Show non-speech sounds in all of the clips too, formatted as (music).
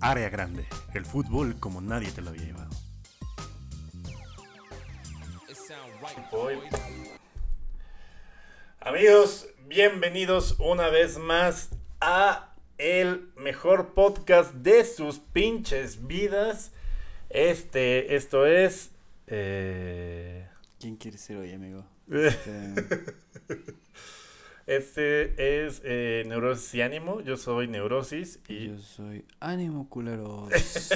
Área Grande, el fútbol como nadie te lo había llevado. Amigos, bienvenidos una vez más a el mejor podcast de sus pinches vidas. Este, esto es. Eh... ¿Quién quiere ser hoy, amigo? (laughs) Este, es eh, Neurosis y Ánimo. Yo soy Neurosis y. Yo soy Ánimo Culeros. (laughs)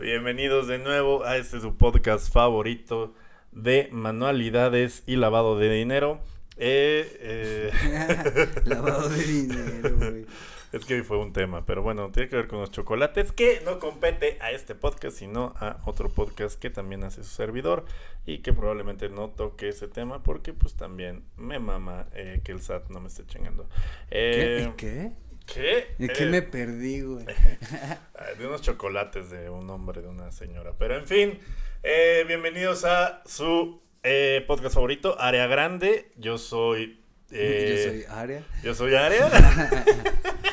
Bienvenidos de nuevo a este su podcast favorito de manualidades y lavado de dinero. Eh, eh... (laughs) lavado de dinero, güey. Es que hoy fue un tema, pero bueno, tiene que ver con los chocolates que no compete a este podcast, sino a otro podcast que también hace su servidor y que probablemente no toque ese tema porque pues también me mama eh, que el SAT no me esté chingando. Eh, ¿Qué? ¿Qué? ¿De qué me perdí, güey? (laughs) de unos chocolates de un hombre, de una señora. Pero en fin, eh, bienvenidos a su podcast favorito, Área Grande. Yo soy... (laughs) yo soy Área. Yo soy Área. (laughs)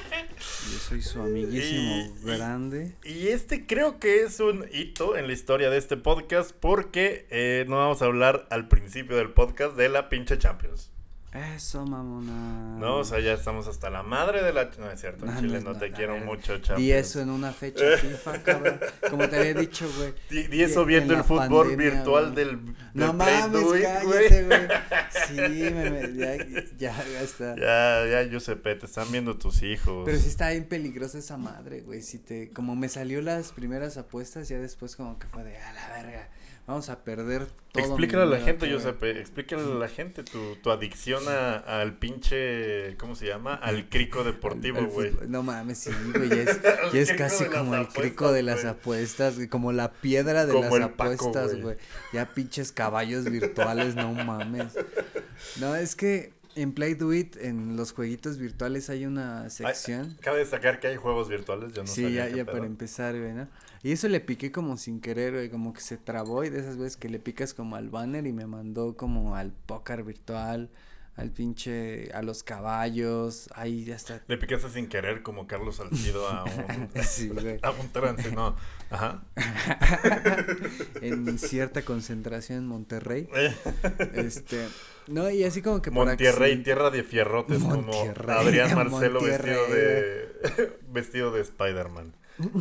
Soy su amiguísimo grande. Y, este creo que es un hito en la historia de este podcast porque eh, no vamos a hablar al principio del podcast de la pinche Champions. Eso, mamona. No, o sea, ya estamos hasta la madre de la... No, es cierto, en Chile no, te quiero mucho, Champions. Di eso en una fecha (laughs) FIFA, cabrón. Como te había dicho, güey. Di, eso viendo el fútbol virtual del, No mames, cállate, güey. (laughs) Sí, me, ya, ya, ya está. Ya, ya, Giuseppe, te están viendo tus hijos. Pero sí está bien peligrosa esa madre, güey. Si te... Como me salió las primeras apuestas, ya después como que fue de, a la verga vamos a perder todo. Explícale a la gente, Giuseppe, explícale a la gente tu, tu adicción a, al pinche, ¿cómo se llama? Al crico deportivo, güey. No mames, sí, güey, ya es, (laughs) ya es casi como el crico de las apuestas, como la piedra de las apuestas, güey. Ya pinches caballos virtuales, no mames. No, es que en Play Do It, en los jueguitos virtuales hay una sección. cabe destacar que hay juegos virtuales, yo no Sí, ya, ya para empezar, güey, ¿no? Y eso le piqué como sin querer, güey, como que se trabó y de esas veces que le picas como al banner y me mandó como al póker virtual, al pinche, a los caballos, ahí ya está. Le picaste sin querer como Carlos Salcido a un, (laughs) sí, (laughs) a un trance, no, ajá. (laughs) en cierta concentración en Monterrey, este, no, y así como que Monterrey, tierra de fierrotes, como Adrián (laughs) Marcelo vestido de, (laughs) vestido de Spider-Man.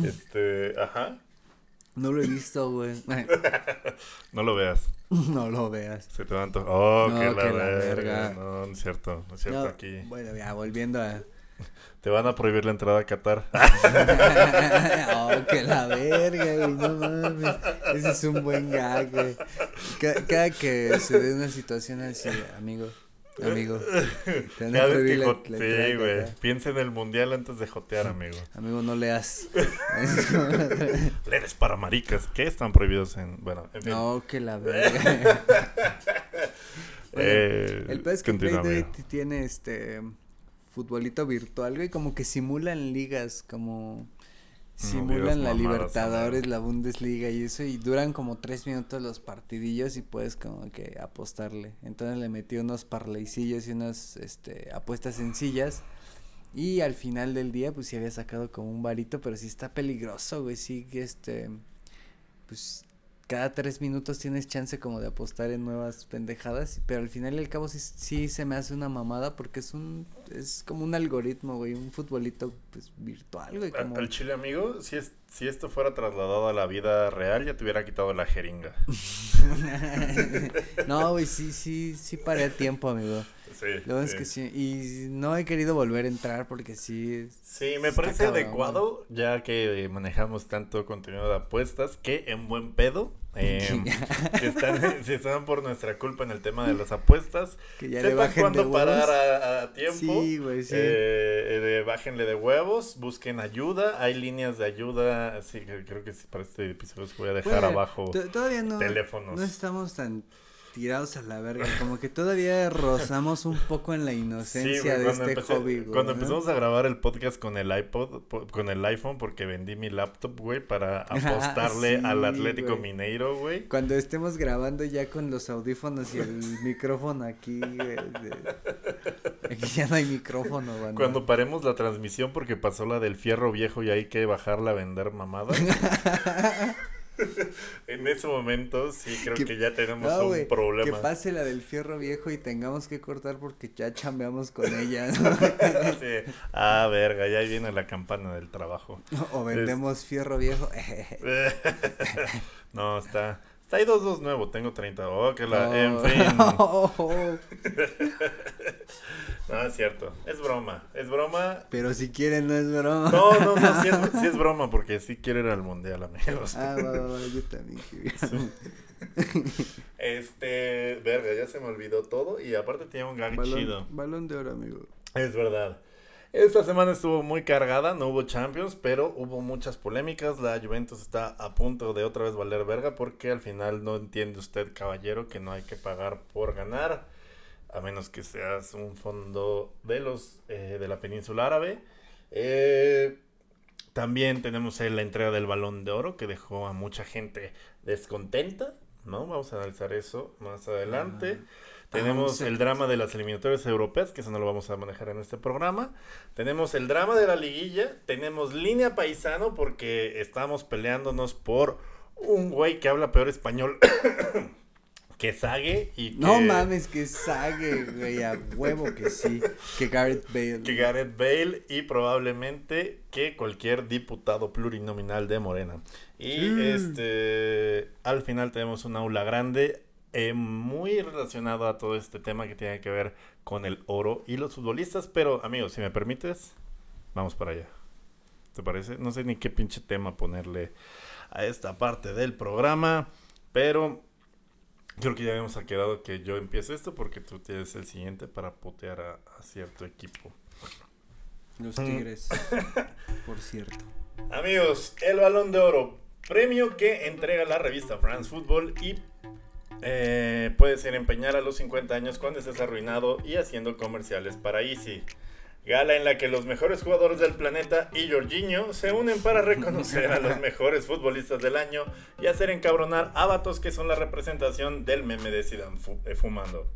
Este, ajá. No lo he visto, güey. (laughs) no lo veas. No lo veas. Se te van Oh, no, que, la, verga. No, no es cierto. No es cierto aquí. Bueno, ya, volviendo a. (laughs) Te van a prohibir la entrada a Qatar. (laughs) oh, que la verga, güey. No mames. Ese es un buen gag, güey. cada que se dé una situación así, amigo amigo. Te Cada vez que sí, güey. Piensa en el mundial antes de jotear, amigo. Amigo, no leas. (laughs) Lees para maricas. ¿Qué están prohibidos en. Bueno, en fin. No, que la verga. eh, el pez que Play tiene este. Futbolito virtual, güey. Como que simulan ligas, como simulan la Libertadores, la Bundesliga y eso y duran como tres minutos los partidillos y puedes como que apostarle. Entonces le metí unos parleycillos y unas este, apuestas sencillas y al final del día pues sí había sacado como un varito, pero sí está peligroso, güey, sí que este, pues cada tres minutos tienes chance como de apostar en nuevas pendejadas, pero al final y al cabo sí, sí se me hace una mamada porque es un, es como un algoritmo, güey, un futbolito pues virtual, güey. Como... Al chile amigo, si es, si esto fuera trasladado a la vida real ya te hubiera quitado la jeringa. (laughs) no, güey, sí, sí, sí paré tiempo, amigo. Sí, Lo es que sí. Y no he querido volver a entrar porque sí. Sí, me parece adecuado, ya que manejamos tanto contenido de apuestas, que en buen pedo (laughs) eh, si, están, (laughs) si, están, por nuestra culpa en el tema de las apuestas, que ya sepan cuándo parar a, tiempo. Sí, güey, sí. Eh, bájenle de huevos, busquen ayuda. Hay líneas de ayuda. Sí, creo que para este episodio les voy a dejar abajo todavía no, teléfonos. No estamos tan tirados a la verga, como que todavía rozamos un poco en la inocencia de este hobby, Cuando empezamos a grabar el podcast con el iPod, con el iPhone, porque vendí mi laptop, güey, para (laughs) apostarle al Atlético Mineiro, güey. Cuando estemos grabando ya con los audífonos y el (laughs) micrófono aquí, güey, Aquí ya no hay micrófono, Cuando paremos la transmisión porque pasó la del fierro viejo y hay que bajarla a vender mamadas. (laughs) (laughs) en ese momento sí creo que, ya tenemos un problema. Que pase la del fierro viejo y tengamos que cortar porque ya chambeamos con ella. (laughs) Ah, verga, ya viene la campana del trabajo. (laughs) O vendemos fierro viejo. no, está... Está ahí 2-2 nuevo, tengo 30. Oh, que la... En (laughs) fin. no, es cierto. Es broma. Es broma. Pero si quieren, no es broma. No, no, no. Sí es, es broma porque sí quiero ir al mundial, amigos. Ah, va, va, va. Yo también quiero. Este. Verga, ya se me olvidó todo. Y aparte tiene un gag chido. Balón de oro, amigo. Es verdad. Esta semana estuvo muy cargada, no hubo Champions, pero hubo muchas polémicas. La Juventus está a punto de otra vez valer verga porque al final no entiende usted, caballero, que no hay que pagar por ganar, a menos que seas un fondo de los eh, de la península árabe. Eh, también tenemos la entrega del balón de oro que dejó a mucha gente descontenta, ¿no? Vamos a analizar eso más adelante. Tenemos el drama de las eliminatorias europeas, que eso no lo vamos a manejar en este programa. Tenemos el drama de la liguilla. Tenemos línea paisano, porque estamos peleándonos por un güey que habla peor español (coughs) que Sague y No mames, que Sague, güey, a huevo que sí. Que Gareth Bale. Que Gareth Bale y probablemente que cualquier diputado plurinominal de Morena. Y este, al final tenemos un aula grande eh, muy relacionado a todo este tema que tiene que ver con el oro y los futbolistas. Pero, amigos, si me permites, vamos para allá. ¿Te parece? No sé ni qué pinche tema ponerle a esta parte del programa, pero creo que ya habíamos quedado que yo empiece esto porque tú tienes el siguiente para putear a, cierto equipo. Los Tigres, (laughs) por cierto. Amigos, el balón de oro, premio que entrega la revista France Football y eh, puede ser empeñar a los 50 años cuando estés arruinado y haciendo comerciales para Easy. Gala en la que los mejores jugadores del planeta y Jorginho se unen para reconocer a los (laughs) mejores futbolistas del año y hacer encabronar a vatos que son la representación del meme de Zidane eh, fumando.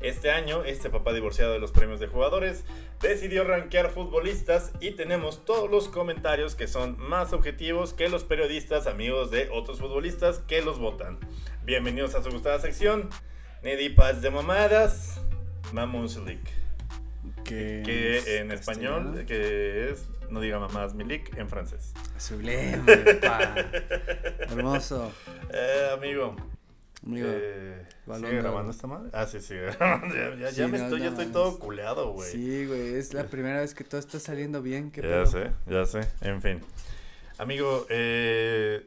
Este año, este papá divorciado de los premios de jugadores decidió rankear futbolistas y tenemos todos los comentarios que son más objetivos que los periodistas amigos de otros futbolistas que los votan. Bienvenidos a su gustada sección, Nedipas de mamadas, Mamuslik. Que, que en español, que es No diga mamadas Milik en francés. Sublime, (laughs) Hermoso. Eh, amigo, eh, ¿Sigue grabando esta madre? Ah, sí, sigue (laughs) grabando. Ya, me estoy, ya estoy todo culeado, güey. Sí, güey, es la primera vez que todo está saliendo bien. ¿Qué ya sé, ya sé. En fin. Amigo, eh,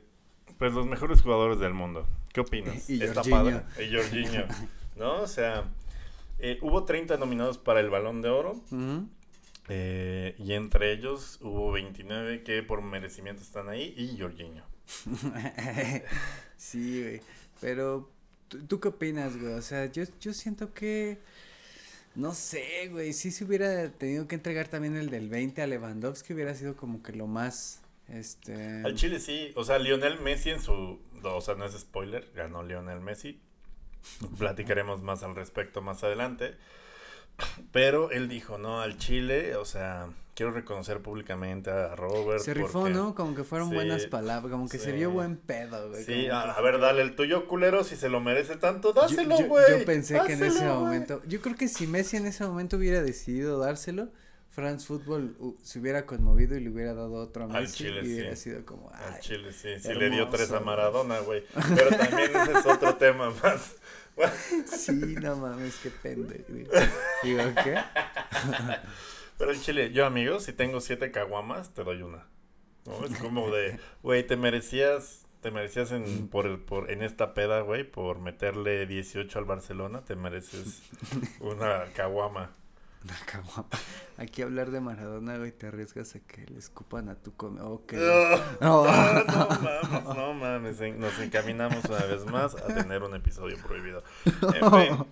pues los mejores jugadores del mundo. ¿Qué opinas? Y ¿Está padre? Y Jorginho. ¿No? O sea, eh, hubo 30 nominados para el Balón de Oro. eh, y entre ellos hubo 29 que por merecimiento están ahí y Jorginho. (laughs) sí, güey. Pero, ¿tú, qué opinas, güey? O sea, yo, yo siento que... No sé, güey, si se hubiera tenido que entregar también el del 20 a Lewandowski hubiera sido como que lo más, este... Al Chile sí, o sea, Lionel Messi en su, o sea, no es spoiler, ganó Lionel Messi, (laughs) platicaremos más al respecto más adelante, pero él dijo, no, al Chile, o sea, quiero reconocer públicamente a Robert. Se rifó, ¿no? Como que fueron buenas palabras, como que se vio buen pedo, güey. Sí, a, ver, dale el tuyo culero, si se lo merece tanto, dáselo, güey. Yo, pensé que en ese momento, yo creo que si Messi en ese momento hubiera decidido dárselo, France Football se hubiera conmovido y le hubiera dado otro a Messi y hubiera sido como, Al Chile, sí, sí le dio tres a Maradona, güey. (laughs) Pero también ese es otro tema más. (laughs) sí, no mames, qué pendejo. (laughs) Digo, ¿qué? Pero en Chile, yo amigo, si tengo siete caguamas, te doy una. Es como de, güey, te merecías, te merecías en, por, por, en esta peda, güey, por meterle 18 al Barcelona, te mereces una caguama. (laughs) Una caguama. Aquí hablar de Maradona, güey, te arriesgas a que le escupan a tu come. Okay. No, (laughs) no, no, mames, (laughs) no mames. Nos encaminamos una vez más a tener un episodio prohibido. En fin.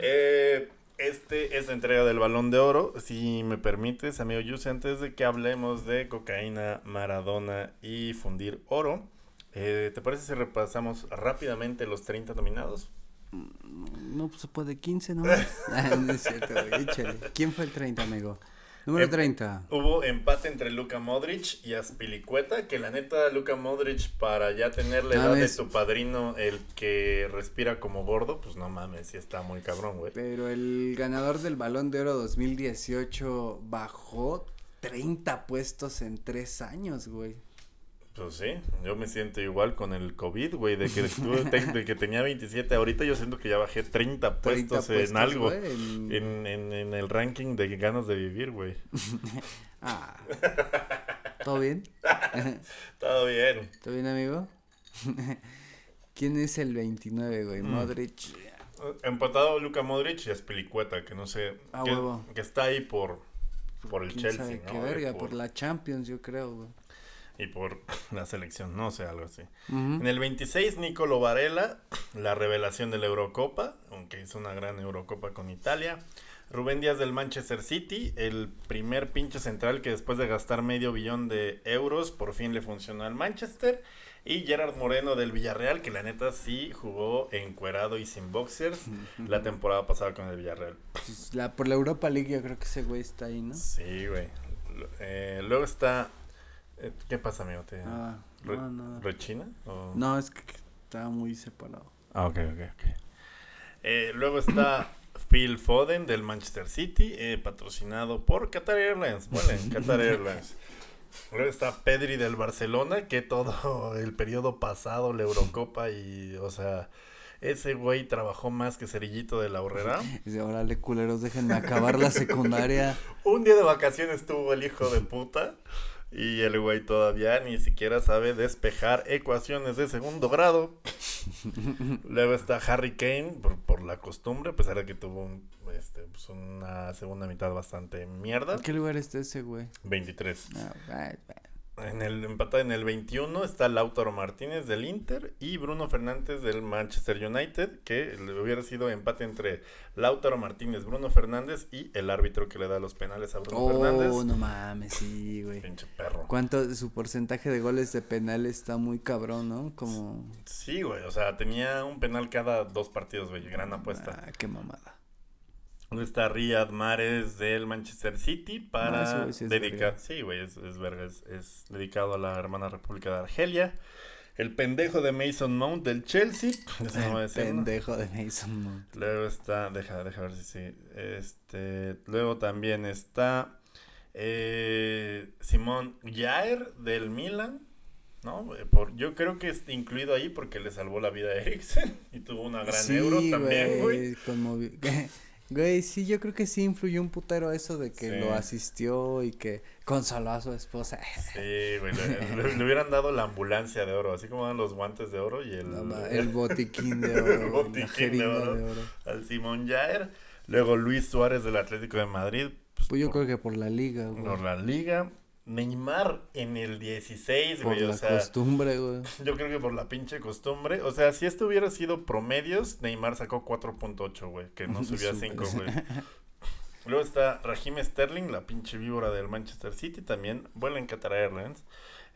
Eh, este es la entrega del balón de oro. Si me permites, amigo Yuse, antes de que hablemos de cocaína, Maradona y fundir oro, eh, ¿te parece si repasamos rápidamente los 30 nominados? No, pues se puede 15, ¿no? (laughs) Ah, no es cierto, güey, échale. ¿Quién fue el 30, amigo? Número Em, 30. Hubo empate entre Luka Modric y Aspilicueta, que la neta Luka Modric para ya tener la edad de tu padrino, el que respira como gordo, pues no mames, sí está muy cabrón, güey. Pero el ganador del Balón de Oro 2018 bajó 30 puestos en 3 años, güey. Pues sí, yo me siento igual con el COVID, güey, de que, estuve- (laughs) de que tenía 27, ahorita yo siento que ya bajé 30 30 puestos, en algo, güey, en- en, en, en el ranking de ganas de vivir, güey. (laughs) Ah. ¿Todo bien? (laughs) Todo bien. ¿Todo bien, amigo? ¿Quién es el 29, güey? Mm. Modric. Empatado Luka Modric y Aspilicueta, que no sé, Ah, que, está ahí por, por el ¿Quién Chelsea, ¿no? Qué verga, por la Champions, yo creo, güey. Y por (laughs) la selección, no sé, algo así. En el 26, Nicolo Varela, la revelación de la Eurocopa, aunque hizo una gran Eurocopa con Italia. Rubén Díaz del Manchester City, el primer pinche central que después de gastar medio billón de euros, por fin le funcionó al Manchester. Y Gerard Moreno del Villarreal, que la neta sí jugó encuerado y sin boxers la temporada pasada con el Villarreal. Pues, la, por la Europa League yo creo que ese güey está ahí, ¿no? Sí, güey. Eh, luego está... eh, ¿Qué pasa, amigo? ¿Te Ah, re- no, rechina? o- No, es que, que estaba muy separado. Ah, ok, ok, ok. Eh, luego está (coughs) Phil Foden del Manchester City, eh, patrocinado por Qatar Airlines. Bueno, Qatar (laughs) Airlines. Luego está Pedri del Barcelona, que todo (laughs) el periodo pasado, la Eurocopa y, o sea, ese güey trabajó más que Cerillito de la Horrera. (laughs) Dice, órale, culeros, déjenme acabar la secundaria. Un día de vacaciones tuvo el hijo de puta. Y el güey todavía ni siquiera sabe despejar ecuaciones de segundo grado. (laughs) Luego está Harry Kane por, por la costumbre, a pesar de que tuvo un, este, pues, una segunda mitad bastante mierda. ¿En qué lugar está ese güey? 23. Ah, ay, ay. En el empate en el 21 está Lautaro Martínez del Inter y Bruno Fernández del Manchester United, que le hubiera sido empate entre Lautaro Martínez, Bruno Fernández y el árbitro que le da los penales a Bruno Fernández. Oh, no mames, sí, güey. Pinche perro. ¿Cuánto su porcentaje de goles de penal está muy cabrón, no? Como Sí, güey, o sea, tenía un penal cada dos partidos, güey, gran apuesta. Ah, qué mamada. Está Riyad Mahrez del Manchester City Ah, para güey sí es dedicar, sí, güey, es, es verga, es, es dedicado a la hermana República de Argelia. El pendejo de Mason Mount del Chelsea, (laughs) ese no a El decir, ¿no? pendejo de Mason Mount. Luego está, deja, deja ver si sí. Este, luego también está eh, Simón Jair del Milan, ¿no? Eh, Por, yo creo que está incluido ahí porque le salvó la vida a Eriksen (laughs) y tuvo una gran Sí, euro también, güey. (laughs) Güey, sí, yo creo que sí influyó un putero eso de que Sí. lo asistió y que consoló a su esposa. Sí, güey, le, le- le hubieran dado la ambulancia de oro, así como dan los guantes de oro y el, No (laughs) el botiquín de oro. El botiquín de oro. de oro. al Simón Jair. Luego Luis Suárez del Atlético de Madrid. pues, Pues yo por- creo que por la liga, güey. por la liga. Neymar en el 16, Por güey, o la sea, costumbre, güey. (laughs) yo creo que por la pinche costumbre, o sea, si esto hubiera sido promedios, Neymar sacó 4.8, güey, que no (laughs) subió a Súper. (laughs) 5, güey. Luego está Raheem Sterling, la pinche víbora del Manchester City, también vuela en Qatar Airlines.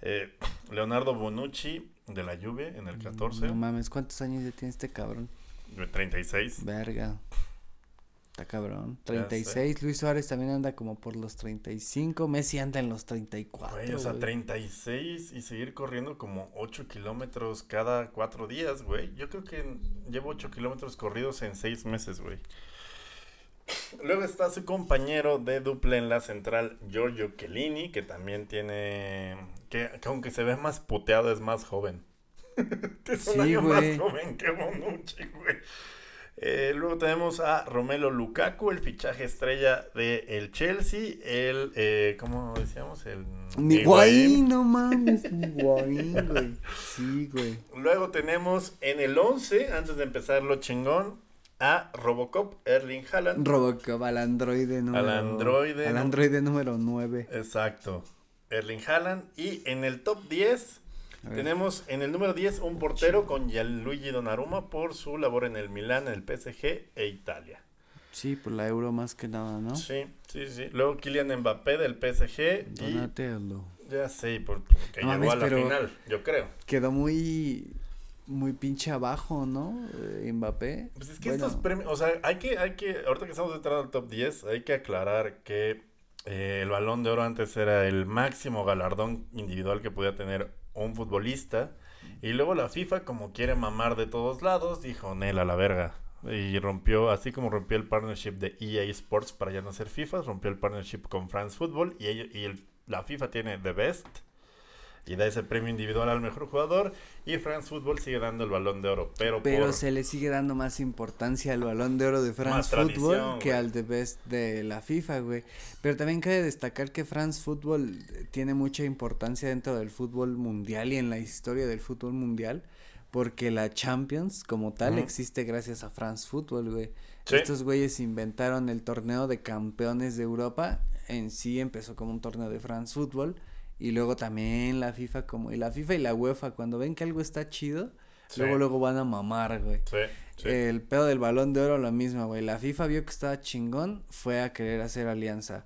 Eh, Leonardo Bonucci de la Juve en el 14, No mames, ¿cuántos años ya tiene este cabrón? de 36. Verga. Está cabrón. Ya 36. Luis Suárez también anda como por los 35. Messi anda en los 34. Güey, o sea, güey. 36 y seguir corriendo como 8 kilómetros cada 4 días, güey. Yo creo que llevo 8 kilómetros corridos en 6 meses, güey. Luego está su compañero de dupla en la central, Giorgio Chiellini, que también tiene... Que, que aunque se ve más puteado, es más joven. (laughs) es un Sí, año güey. más joven que Bonucci, güey. Eh, luego tenemos a Romelo Lukaku, el fichaje estrella de el Chelsea, el, eh, ¿cómo decíamos? El Higuaín. Guaín, no mames. Ni Guaín, güey. Sí, güey. Luego tenemos en el 11, antes de empezar lo chingón, a Robocop, Erling Haaland. Robocop al androide número. androide, Al androide número 9. Exacto, Erling Haaland. Y en el top 10 A ver. Tenemos en el número 10 un portero con Gianluigi Donnarumma por su labor en el Milán, el PSG e Italia. Sí, por la euro más que nada, ¿no? Sí, sí, sí. Luego Kylian Mbappé del PSG y Donatello. ya sé, por, que No llegó a la final, yo creo. Quedó muy. muy pinche abajo, ¿no? Eh, Mbappé. Pues es que estos premios, o sea, hay que, hay que, ahorita que estamos entrando al top 10, hay que aclarar que eh, el balón de oro antes era el máximo galardón individual que podía tener un futbolista. Y luego la FIFA, como quiere mamar de todos lados, dijo, Nel, a la verga. Y rompió, así como rompió el partnership de EA Sports para ya no ser FIFA, rompió el partnership con France Football y, y el, la FIFA tiene The Best y da ese premio individual al mejor jugador. Y France Football sigue dando el balón de oro, pero pero se le sigue dando más importancia al balón de oro de France Football que al de best de la FIFA, güey. Pero también cabe destacar que France Football tiene mucha importancia dentro del fútbol mundial y en la historia del fútbol mundial porque la Champions como tal existe gracias a France Football, güey. Estos güeyes inventaron el torneo de campeones de Europa, en sí empezó como un torneo de France Football y luego también la FIFA como, y la FIFA y la UEFA cuando ven que algo está chido, luego luego van a mamar, güey. Sí, El pedo del balón de oro lo mismo, güey. La FIFA vio que estaba chingón, fue a querer hacer alianza.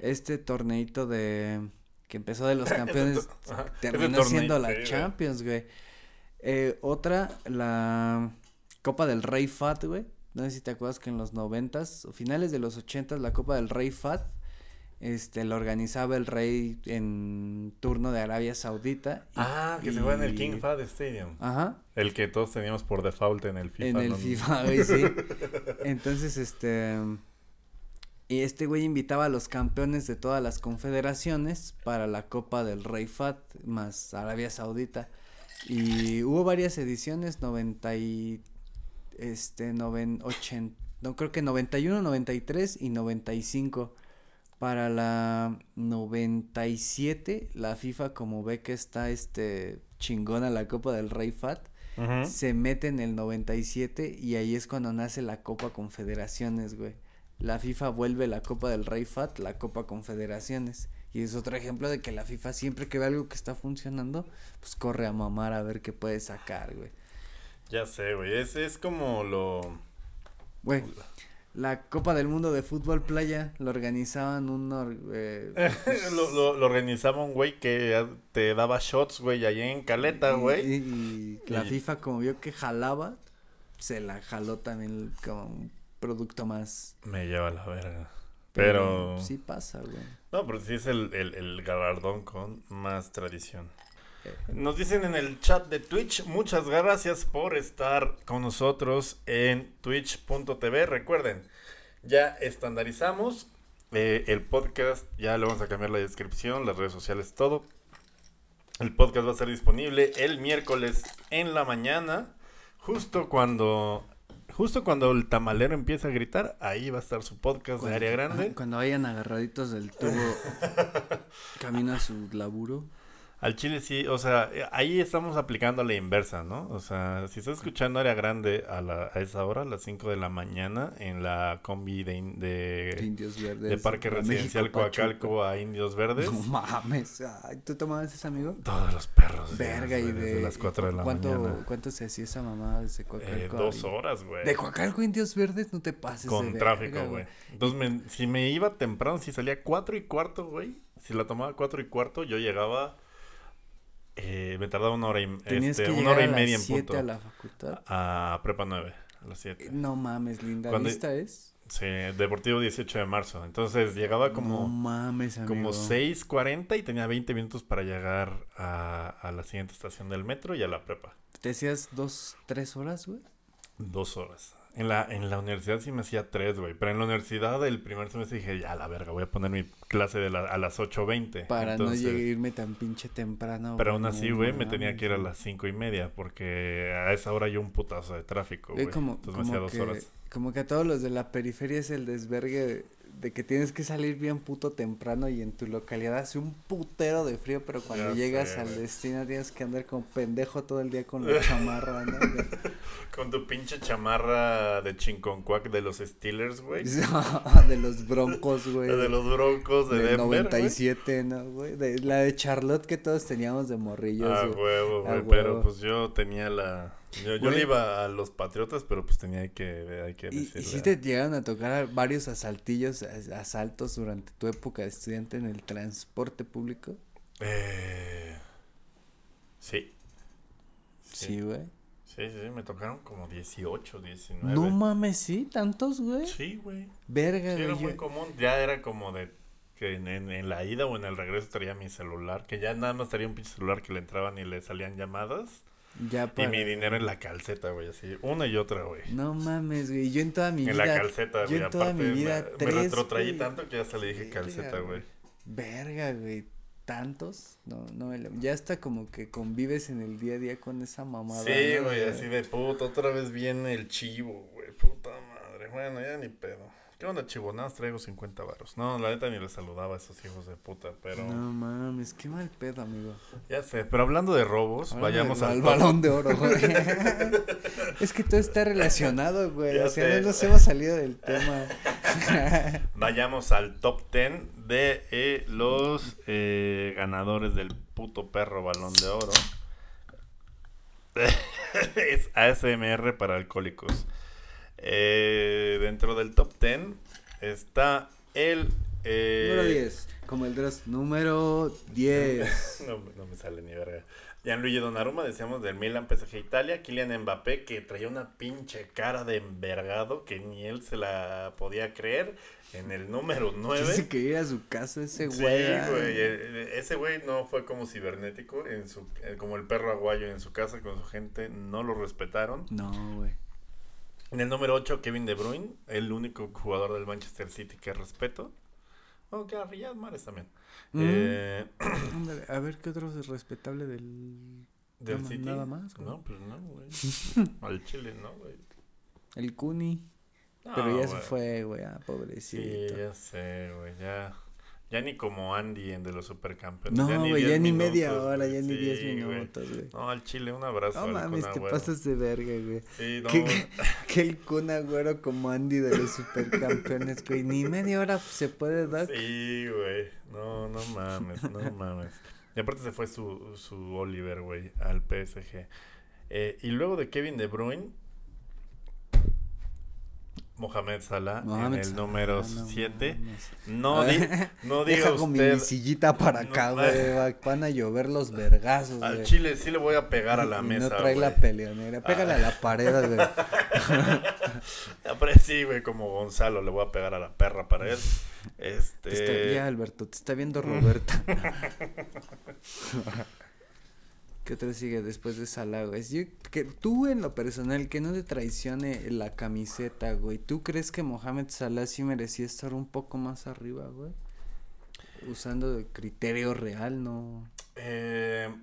Este torneito de que empezó de los (laughs) campeones (laughs) terminó siendo la Champions, güey. Eh, otra, la Copa del Rey Fat, güey. No sé si te acuerdas que en los noventas o finales de los ochentas la Copa del Rey Fat este lo organizaba el rey en turno de Arabia Saudita. ah, que se juega en el King Fahd Stadium. Ajá. El que todos teníamos por default en el FIFA. En el FIFA, güey, sí. Entonces, este y este güey invitaba a los campeones de todas las confederaciones para la Copa del Rey Fat más Arabia Saudita. Y hubo varias ediciones, 90 y este noven, 80, no creo que 91, 93 y 95 para la 97, la FIFA como ve que está este chingona la Copa del Rey Fat, se mete en el 97 y ahí es cuando nace la Copa Confederaciones, güey. La FIFA vuelve la Copa del Rey Fat, la Copa Confederaciones. Y es otro ejemplo de que la FIFA siempre que ve algo que está funcionando, pues corre a mamar a ver qué puede sacar, güey. Ya sé, güey. Es, es como lo... Güey, la Copa del Mundo de Fútbol Playa lo organizaban un... Eh, (laughs) lo, lo, organizaba un güey que te daba shots, güey, ahí en Caleta, güey. Y, la FIFA como vio que jalaba, se la jaló también como un producto más... Me lleva la verga. Pero... sí pasa, güey. No, pero sí es el, el, el galardón con más tradición. Nos dicen en el chat de Twitch, muchas gracias por estar con nosotros en twitch.tv. Recuerden, ya estandarizamos eh, el podcast, ya le vamos a cambiar la descripción, las redes sociales, todo. El podcast va a ser disponible el miércoles en la mañana, justo cuando Justo cuando el tamalero empieza a gritar, ahí va a estar su podcast de área grande. Cuando vayan agarraditos del tubo, (laughs) camina su laburo. Al chile sí, o sea, eh, ahí estamos aplicando la inversa, ¿no? O sea, si estás escuchando área grande a, la, a esa hora, a las 5 de la mañana, en la combi de, de, Indios Verdes, de Parque Residencial Coacalco a Indios Verdes. No mames, ¿tú tomabas ese amigo? Todos los perros. Verga, y de, las 4 de la ¿cuánto, mañana. ¿Cuánto se hacía esa mamá desde Coacalco? Eh, dos horas, güey. ¿De Coacalco a Indios Verdes? No te pases Con tráfico, güey. Entonces, si me iba temprano, si salía 4 y cuarto, güey, si la tomaba 4 y cuarto, yo llegaba eh, me tardaba una hora y, este, una hora y media en punto. a la facultad? A prepa 9, a las 7. No mames, linda Cuando, vista es. Sí, Deportivo 18 de marzo. Entonces llegaba como. No mames, amigo. Como 6:40 y tenía 20 minutos para llegar a, a la siguiente estación del metro y a la prepa. ¿Te hacías dos, tres horas, güey? Dos horas. En la, en la universidad sí me hacía tres, güey. Pero en la universidad el primer semestre dije, ya la verga, voy a poner mi clase de la, a las 8.20. Para no irme tan pinche temprano. Pero aún así, güey, me tenía que ir a las cinco y media. Porque a esa hora hay un putazo de tráfico, güey. Entonces me hacía dos horas. Como que a todos los de la periferia es el desvergue de que tienes que salir bien puto temprano y en tu localidad hace un putero de frío, pero cuando llegas al destino tienes que andar como pendejo todo el día con la (laughs) chamarra, ¿no? con tu pinche chamarra de chinconcuac de los Steelers, güey. (laughs) de los Broncos, güey. De los Broncos de, de Denver, 97, ¿no, güey? De, la de Charlotte que todos teníamos de morrillos. Ah, huevo, güey, pero pues yo tenía la yo, yo le iba a los Patriotas, pero pues tenía que, hay que ¿Y, ¿Y si te llegaron a tocar varios asaltillos, asaltos durante tu época de estudiante en el transporte público? Eh, sí. Sí, güey. Sí, sí, sí, me tocaron como 18, 19. No mames, sí, tantos, güey. Sí, güey. Verga, Sí, era muy común. Ya era como de que en, en- en la ida o en el regreso traía mi celular, que ya nada más traía un pinche celular que le entraban y le salían llamadas. Ya Y mi dinero en la calceta, güey, así. Una y otra, güey. No mames, güey. Yo en toda mi En vida. la calceta, güey. en toda Aparte, mi vida, me, me tres, retrotraí güey. tanto que ya hasta le dije Verga, calceta, güey. Verga, güey. ¿Tantos? No, no, me lo- ya hasta como que convives en el día a día con esa mamada. Sí, güey, así de puta, otra vez viene el chivo, güey, puta madre. Bueno, ya ni pedo. ¿Qué onda, chivo? Nada más traigo 50 varos. No, la neta ni les saludaba a esos hijos de puta, pero... No mames, qué mal pedo, amigo. Ya sé, pero hablando de robos, Ahora vayamos al... al balón de oro, güey. (laughs) es que todo está relacionado, güey. Ya O sea, sé. no nos hemos salido del tema. (laughs) Vayamos al top 10 de eh, los eh, ganadores del puto perro balón de oro. (laughs) es ASMR para alcohólicos. Eh, dentro del top 10 está el... eh, Número 10. Como el Dross. Número 10. (laughs) No, no me sale ni verga. Gianluigi Donnarumma, decíamos del Milan, PSG Italia. Kylian Mbappé, que traía una pinche cara de envergado que ni él se la podía creer. En el número 9. Dice que ir a su casa ese Sí, güey. güey. eh, Ese güey no fue como cibernético, en su, eh, como el perro aguayo en su casa con su gente, no lo respetaron. No, güey. En el número 8, Kevin De Bruyne, el único jugador del Manchester City que respeto. Oh, que Riyad Mahrez también. Mm. Eh, (coughs) a ver qué otro es respetable del. del City. nada más. No, pues no, güey. (laughs) Al Chile, no, güey. El Cuni. No, Pero ya se fue, güey. Ah, Sí, pobrecito. ya sé, güey. Ya, ya ni como Andy en de los supercampeones. no, güey, ya 10 ni media hora, ya ni 10 Sí, güey. minutos, güey. No, al Chile, un abrazo. No mames, te pasas de verga, güey. Sí, no. Que, que, (laughs) que el Kun Agüero como Andy de los supercampeones, güey. Ni media hora se puede dar. Sí, güey. No, no mames, no (laughs) mames. Y aparte se fue su, su Oliver, güey, al PSG. Eh, y luego de Kevin De Bruyne, Mohamed Salah Mohamed en el Salah, número no 7. mames. No, A di- no (laughs) diga Deja con mi sillita para acá, No, güey. va- Van a llover los vergazos, Al chile sí le voy a pegar a la Y mesa. No trae la peleonera. Pégale a la pared, güey. (laughs) Sí, güey, como Gonzalo, le voy a pegar a la perra para él. Te está- Este. ya, Alberto, te está viendo Roberta. (laughs) ¿Qué otro sigue después de Salah, güey? Yo- que tú en lo personal, que no te traicione la camiseta, güey. ¿Tú crees que Mohamed Salah sí merecía estar un poco más arriba, güey? Usando de criterio real, no. eh,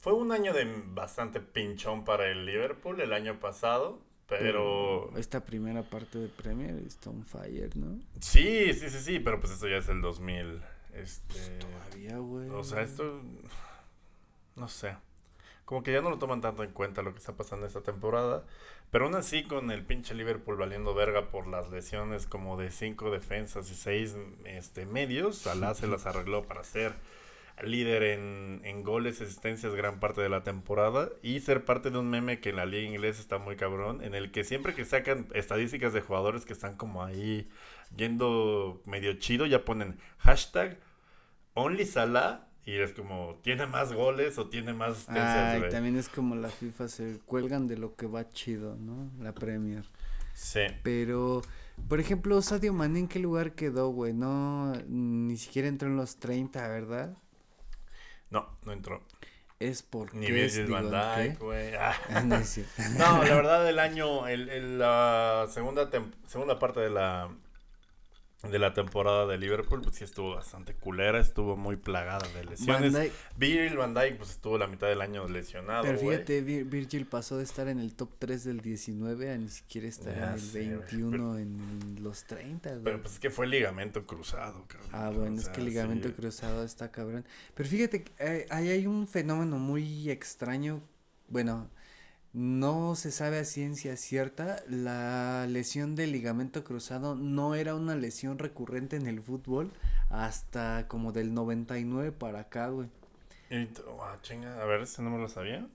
fue un año de bastante pinchón para el Liverpool el año pasado. Pero. Esta primera parte de Premier está on fire, ¿no? Sí, sí, sí, sí, pero pues eso ya es el 2000. Este. Todavía, güey. O sea, esto. No sé. Como que ya no lo toman tanto en cuenta lo que está pasando esta temporada. Pero aún así, con el pinche Liverpool valiendo verga por las lesiones como de cinco defensas y seis este, medios, Salah se las arregló para ser líder en, en goles y asistencias gran parte de la temporada y ser parte de un meme que en la liga inglesa está muy cabrón, en el que siempre que sacan estadísticas de jugadores que están como ahí yendo medio chido, ya ponen hashtag Only Salah y es como, ¿tiene más goles o tiene más asistencias? Güey? también es como la FIFA, se cuelgan de lo que va chido, ¿no? La Premier. Sí. Pero, por ejemplo, Sadio Mané, ¿en qué lugar quedó, güey? No, ni siquiera entró en los 30, ¿verdad? No, no entró. Es porque Ni Virgil van. Dijk, güey. Ah. Ah, (laughs) no la verdad, el año, el, el- la segunda, segunda parte de la, de la temporada de Liverpool, pues sí estuvo bastante culera, estuvo muy plagada de lesiones. Van Dijk- Virgil van Dijk, pues estuvo la mitad del año lesionado, pero fíjate, Vir- Virgil pasó de estar en el top 3 del 19 a ni siquiera estar Ya en el sé, güey, 21 en los 30, güey. Pero pues es que fue ligamento cruzado, cabrón. Ah, bueno, O es que el ligamento sí. cruzado está cabrón. Pero fíjate, eh, ahí hay un fenómeno muy extraño. Bueno, no se sabe a ciencia cierta. La lesión del ligamento cruzado no era una lesión recurrente en el fútbol hasta como del 99 para acá, güey. Y ah, chinga, a ver, ese no me lo sabía.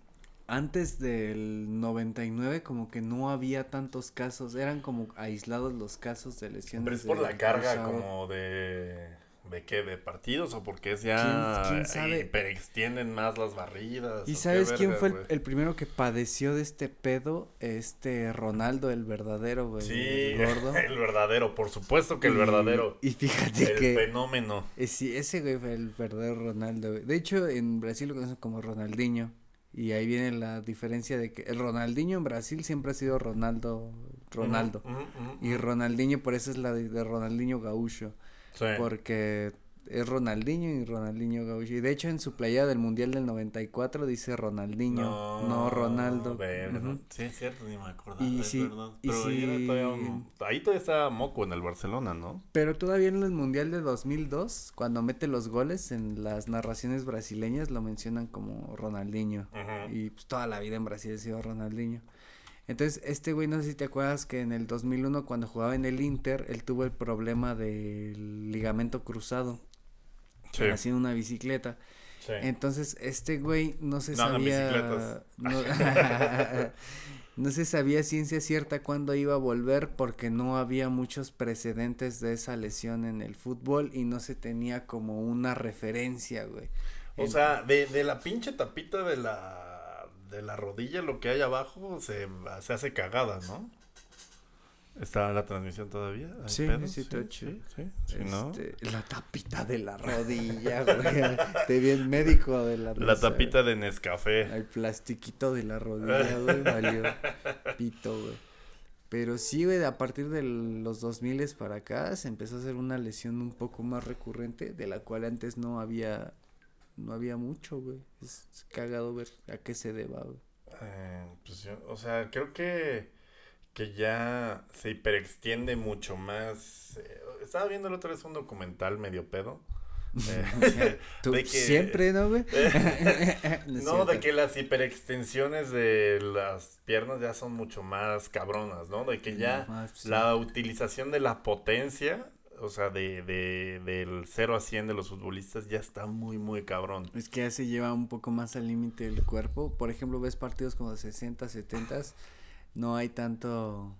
Antes del 99 como que no había tantos casos, eran como aislados los casos de lesiones. Pero es por la carga cruzado. como de, ¿De qué? ¿De partidos o porque es ya... ¿Quién, sabe? Pero extienden más las barridas. ¿Y sabes quién fue el, primero que padeció de este pedo? Este Ronaldo, el verdadero, güey. Sí, el (laughs) gordo. El verdadero, por supuesto que el verdadero. Y fíjate que... El fenómeno. Eh, sí, ese güey fue el verdadero Ronaldo, güey. De hecho, en Brasil lo conocen como Ronaldinho. Y ahí viene la diferencia de que el Ronaldinho en Brasil siempre ha sido Ronaldo, Ronaldo. y Ronaldinho por eso es la de, Ronaldinho Porque es Ronaldinho y Ronaldinho Gaucho. Y de hecho en su playa del Mundial del 94 dice Ronaldinho, no, Ronaldo. Sí, es cierto, ni me acordaba, y sí, Pero ahí todavía está Moco en el Barcelona, ¿no? Pero todavía en el Mundial de 2002, cuando mete los goles en las narraciones brasileñas, lo mencionan como Ronaldinho. Y pues toda la vida en Brasil ha sido Ronaldinho. Entonces, este güey, no sé si te acuerdas que en el 2001 cuando jugaba en el Inter, él tuvo el problema del ligamento cruzado. Sí. Haciendo una bicicleta. Sí. Entonces, este güey no se sabía... (laughs) No, no se sabía ciencia cierta cuándo iba a volver porque no había muchos precedentes de esa lesión en el fútbol y no se tenía como una referencia, güey. O sea, de, de la pinche tapita de la de la rodilla, lo que hay abajo, se, se hace cagada, ¿no? ¿Está en la transmisión todavía? Sí, sí, sí, sí, ¿no? Este, la tapita de la rodilla, (laughs) güey. Te vi el médico de la La tapita de Nescafé. El plastiquito de la rodilla, güey, (laughs) valió pito, güey. Pero sí, güey, a partir de los 2000 para acá se empezó a hacer una lesión un poco más recurrente, de la cual antes no había no había mucho, güey. Es cagado ver a qué se deba, güey. Eh, pues yo, o sea, creo que, que ya se hiperextiende mucho más. Eh, estaba viendo la otra vez un documental medio pedo. Eh, (laughs) siempre, ¿no, güey? (laughs) no, (laughs) de que las hiperextensiones de las piernas ya son mucho más cabronas, ¿no? De que ya la utilización de la potencia o sea, de, de, del 0 a 100 de los futbolistas ya está muy, muy cabrón. Es que ya se lleva un poco más al límite del cuerpo. Por ejemplo, ves partidos como 60, 70, no hay tanto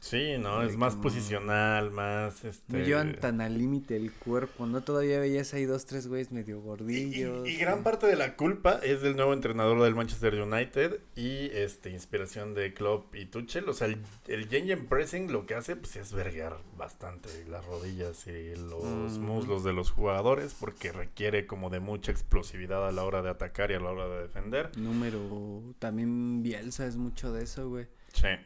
Sí, no, es más posicional, más este. No llevan tan al límite el cuerpo, ¿no? Todavía veías ahí dos, tres güeyes medio gordillos. Y, gran parte de la culpa es del nuevo entrenador del Manchester United y este inspiración de Klopp y Tuchel. O sea, el, el Pressing lo que hace pues es verguear bastante las rodillas y los muslos de los jugadores porque requiere como de mucha explosividad a la hora de atacar y a la hora de defender. Número, también Bielsa es mucho de eso, güey.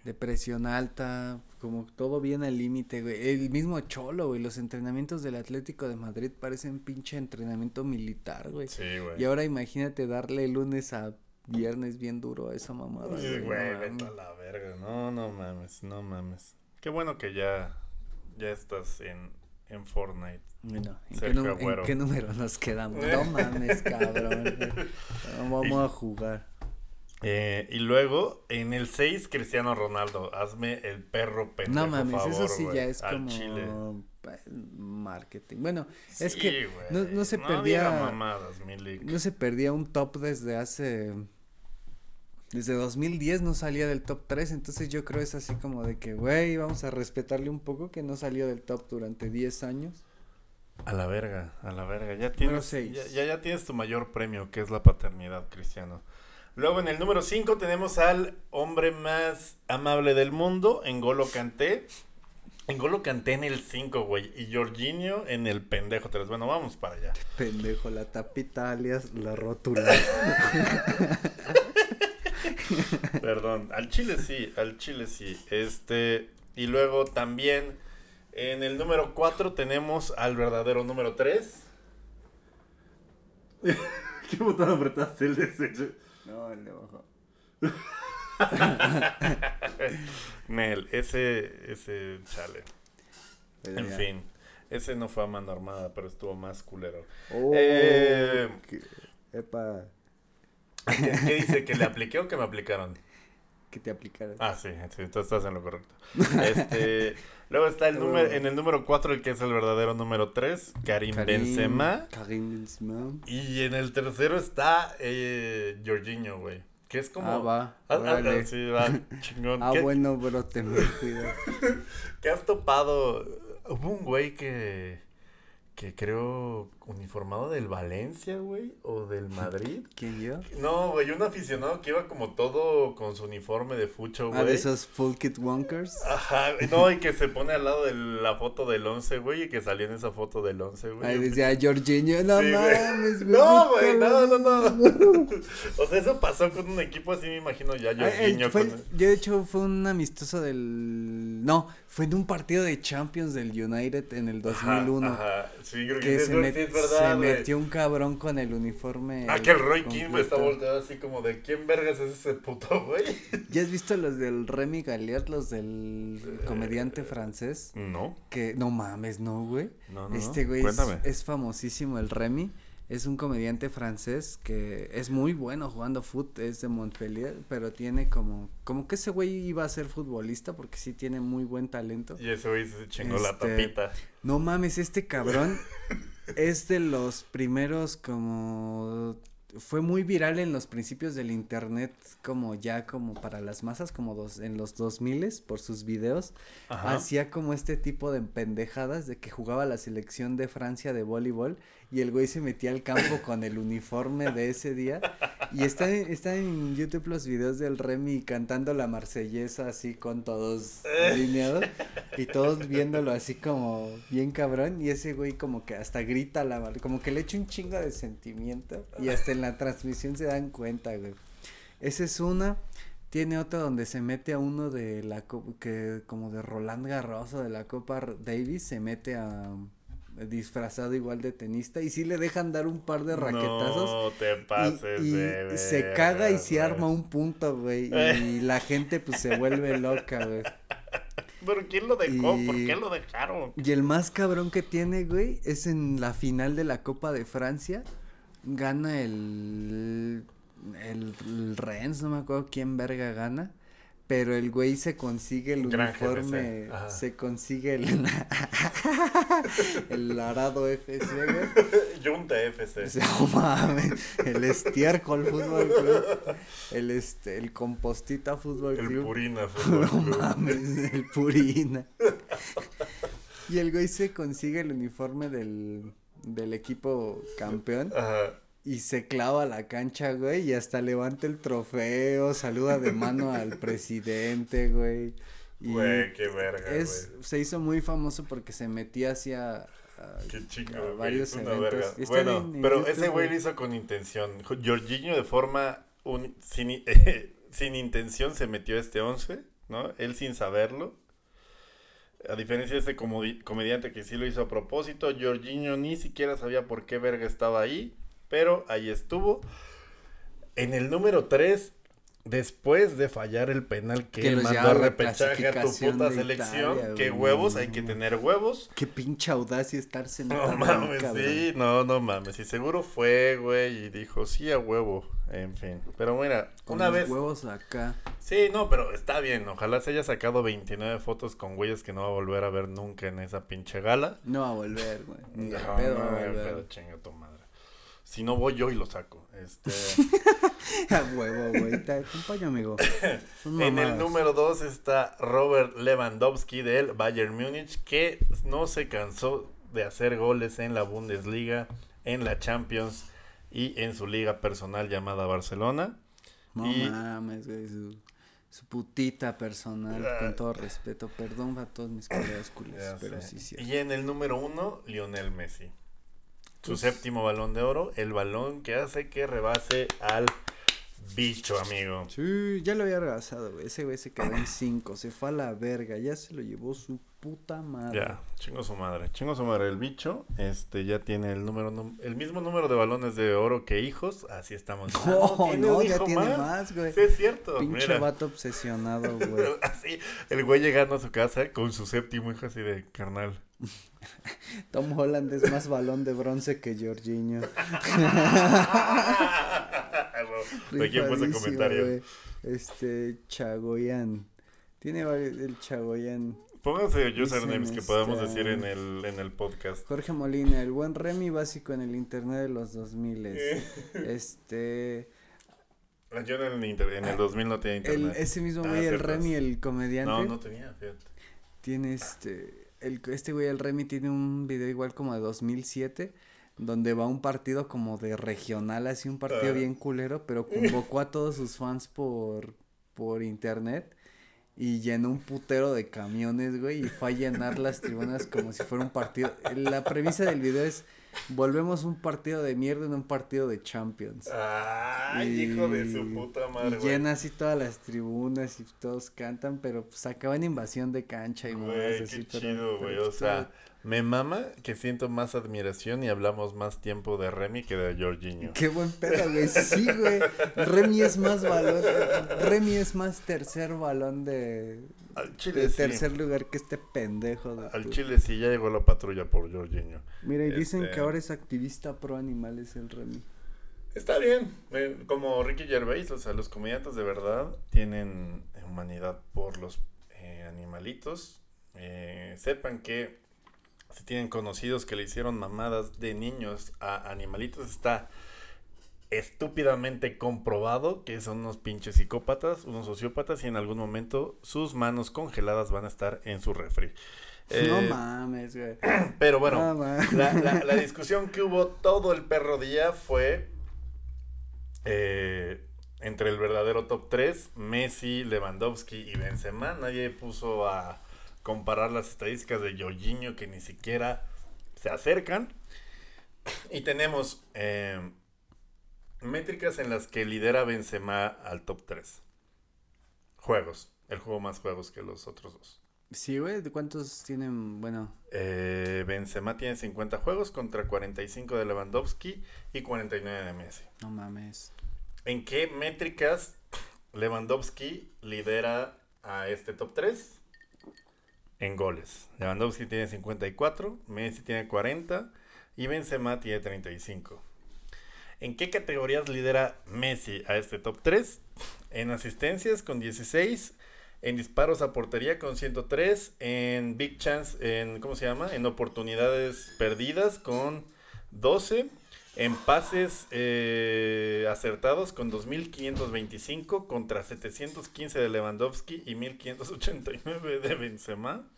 De presión alta, como todo bien al límite, güey. El mismo Cholo, güey. Los entrenamientos del Atlético de Madrid parecen pinche entrenamiento militar, güey. Sí, güey. Y ahora imagínate darle lunes a viernes bien duro a esa mamada. Sí, güey, vete a la verga. No, no mames, no mames. Qué bueno que ya, ya estás en, en Fortnite. Bueno, ¿en qué, ¿en qué, número nos quedamos? (laughs) no mames, cabrón. (laughs) Vamos a jugar. Eh, y luego, en el 6, Cristiano Ronaldo. Hazme el perro pendejo, No mames, eso sí ya es como marketing. Bueno, es que no, no, se perdía. no se perdía un top desde hace. Desde 2010 no salía del top 3, entonces yo creo es así como de que, güey, vamos a respetarle un poco que no salió del top durante 10 años. A la verga, a la verga. Ya tienes, ya, ya, tienes tu mayor premio, que es la paternidad, Cristiano. Luego en el número 5 tenemos al hombre más amable del mundo, Engolo Canté. Engolo Canté en el 5, güey. Y Jorginho en el pendejo 3. Bueno, vamos para allá. Pendejo, la tapita alias la rótula. (laughs) Perdón, al chile sí, al chile sí. Este, y luego también en el número 4 tenemos al verdadero número 3. (laughs) ¿Qué botón apretaste el de no, el de abajo. (laughs) Nel, ese, ese chale. en fin, ese no fue a mano armada, pero estuvo más culero. Oh, eh, epa. ¿qué, dice? ¿Que le apliqué o que me aplicaron? Que te aplicaron. Ah, sí, sí, tú estás en lo correcto. (laughs) Este, luego está el número, en el número 4, el que es el verdadero número 3, Karim, Benzema. Karim Benzema. Y en el tercero está eh, Jorginho, güey. Que es como. Ah, va. Ah, ah, sí, va, (laughs) chingón. ah, bueno, bro, te me. (laughs) ¿Qué has topado? Hubo un güey que. Que creo uniformado del Valencia, güey, o del (laughs) Madrid. ¿Quién yo? No, güey, un aficionado que iba como todo con su uniforme de fucho, güey. Ah, de esos full kit wonkers. Ajá, no, y que se pone al lado de la foto del 11, güey, y que salió en esa foto del 11, güey. Ahí decía Jorginho, no mames, (laughs) güey. No, güey, no, no, no. (laughs) o sea, eso pasó con un equipo así, me imagino ya Jorginho. Fue, con... Yo, de hecho, fue un amistoso del... No, fue en un partido de Champions del United en el 2001. Ajá, sí, creo que, se, met, es verdad, se metió un cabrón con el uniforme. Ah, que el Roy King está volteado así como de ¿quién vergas es ese puto güey? (laughs) ¿Ya has visto los del Remy Galliard, los del comediante francés? No. Que no mames, no, güey. No, no. Este güey es, es famosísimo, el Remy es un comediante francés que es muy bueno jugando foot, es de Montpellier, pero tiene como, como que ese güey iba a ser futbolista porque sí tiene muy buen talento. Y ese güey se chingó la este, tapita. No mames, este cabrón es de los primeros como fue muy viral en los principios del internet como ya como para las masas como dos en los 2000 por sus videos hacía como este tipo de pendejadas de que jugaba la selección de Francia de voleibol y el güey se metía al campo con el uniforme de ese día y está está en YouTube los videos del Remy cantando la marsellesa así con todos alineados y todos viéndolo así como bien cabrón y ese güey como que hasta grita la como que le echa un chingo de sentimiento y hasta en la transmisión se dan cuenta, güey. Esa es una. Tiene otra donde se mete a uno de la que como de Roland Garros de la Copa Davis, se mete a disfrazado igual de tenista y sí le dejan dar un par de raquetazos. No te pases y, se caga y se arma un punto, güey. Y la gente pues se vuelve loca, güey. ¿Pero quién lo dejó? ¿Por qué lo dejaron? Y el más cabrón que tiene, güey, es en la final de la Copa de Francia gana el, el, el Rennes, no me acuerdo quién verga gana. Pero el güey se consigue el uniforme, se consigue el, (laughs) el Arado FC, güey. (laughs) Junta FC. No mames, el Estiércol Fútbol Club, el este, el Compostita Fútbol Club. El Purina (laughs) Fútbol Club. No mames, el Purina. Y el güey se consigue el uniforme del, del equipo campeón. Ajá. Y se clava a la cancha, güey, y hasta levanta el trofeo, saluda de mano al presidente, güey. Güey, qué verga, es, Se hizo muy famoso porque se metía hacia Qué chico, varios eventos. Bueno, pero ese güey lo hizo con intención. Jorginho de forma sin, (laughs) sin intención se metió a este 11, ¿no? Él sin saberlo. A diferencia de este comediante que sí lo hizo a propósito, Jorginho ni siquiera sabía por qué verga estaba ahí pero ahí estuvo. En el número 3, después de fallar el penal que, mandó a repechaje a tu puta selección, qué huevos, hay que tener huevos. Qué pinche audacia estar sentado. No mames, sí, no, no mames. Y seguro fue, güey, y dijo, sí, a huevo. En fin. Pero mira, con una los vez. huevos acá. Sí, no, pero está bien. Ojalá se haya sacado 29 fotos con güeyes que no va a volver a ver nunca en esa pinche gala. No va a volver, güey. No, no, pedo, no, pedo, chinga tu madre. Si no voy yo y lo saco. Este... (laughs) A huevo, güey. Te acompaño, amigo. (laughs) en el número 2 está Robert Lewandowski del Bayern Múnich, que no se cansó de hacer goles en la Bundesliga, en la Champions y en su liga personal llamada Barcelona. No mames, güey. Su, putita personal, con ah. todo respeto. Perdón a todos mis colegas culos, pero sí, sí. Y en el número 1, Lionel Messi su séptimo balón de oro, el balón que hace que rebase al bicho, amigo. Sí, ya lo había rebasado, güey. Ese güey se quedó en cinco, se fue a la verga, ya se lo llevó su puta madre. Ya, chingo su madre, chingo su madre. El bicho, este, ya tiene el número, el mismo número de balones de oro que hijos, así estamos. (laughs) No, no, ya tiene más, güey. Sí, es cierto. Pinche vato obsesionado, (laughs) güey. así, el güey llegando a su casa con su séptimo hijo así de carnal. (laughs) Tom Holland es más balón de bronce que Jorginho. (laughs) ¿De quién fue ese comentario? Este, Chagoyan. Tiene varios, el Chagoyan. Pónganse usernames que podamos decir en el, en el podcast. Jorge Molina, el buen Remy básico en el internet de los 2000. este. Yo en el, en el 2000 no tenía internet. ese mismo ah, güey, el Remy, el comediante. No, no tenía, fíjate. Tiene este el, este güey, el Remy, tiene un video igual como de 2007 donde va un partido como de regional, así un partido ah. bien culero, pero convocó a todos sus fans por, por internet y llenó un putero de camiones, güey, y fue a llenar las tribunas como si fuera un partido. La premisa del video es volvemos un partido de mierda en un partido de Champions. Ay, hijo de su puta madre. Y llena así todas las tribunas y todos cantan, pero pues acaba en invasión de cancha y güey, qué chido, güey, o sea, me mama que siento más admiración y hablamos más tiempo de Remy que de Jorginho. Qué buen pedo, güey. Sí, güey. Remy es más balón. Remy es más tercer balón de. Al Chile de tercer lugar que este pendejo. De Al Chile sí, ya llegó la patrulla por Jorginho. Mira, y dicen que este ahora es activista pro animales el Remy. Está bien. Como Ricky Gervais, o sea, los comediantes de verdad tienen humanidad por los eh, animalitos. Eh, sepan que si tienen conocidos que le hicieron mamadas de niños a animalitos, está estúpidamente comprobado que son unos pinches psicópatas, unos sociópatas y en algún momento sus manos congeladas van a estar en su refri. no eh, mames, güey. (clears throat) Pero bueno, la, discusión que hubo todo el perro día fue eh, entre el verdadero top 3, Messi, Lewandowski y Benzema. Nadie puso a comparar las estadísticas de Jorginho que ni siquiera se acercan. Y tenemos eh, métricas en las que lidera Benzema al top 3. Juegos. El juego más juegos que los otros dos. Sí, güey. ¿De cuántos tienen? Bueno. Eh, Benzema tiene 50 juegos contra 45 de Lewandowski y 49 de Messi. No mames. ¿En qué métricas Lewandowski lidera a este top 3? en goles. Lewandowski tiene 54, Messi tiene 40 y Benzema tiene 35. ¿En qué categorías lidera Messi a este top 3? En asistencias con 16, en disparos a portería con 103, en big chance, en ¿cómo se llama? En oportunidades perdidas con 12, en pases eh, acertados con 2.525 contra 715 de Lewandowski y 1.589 de Benzema.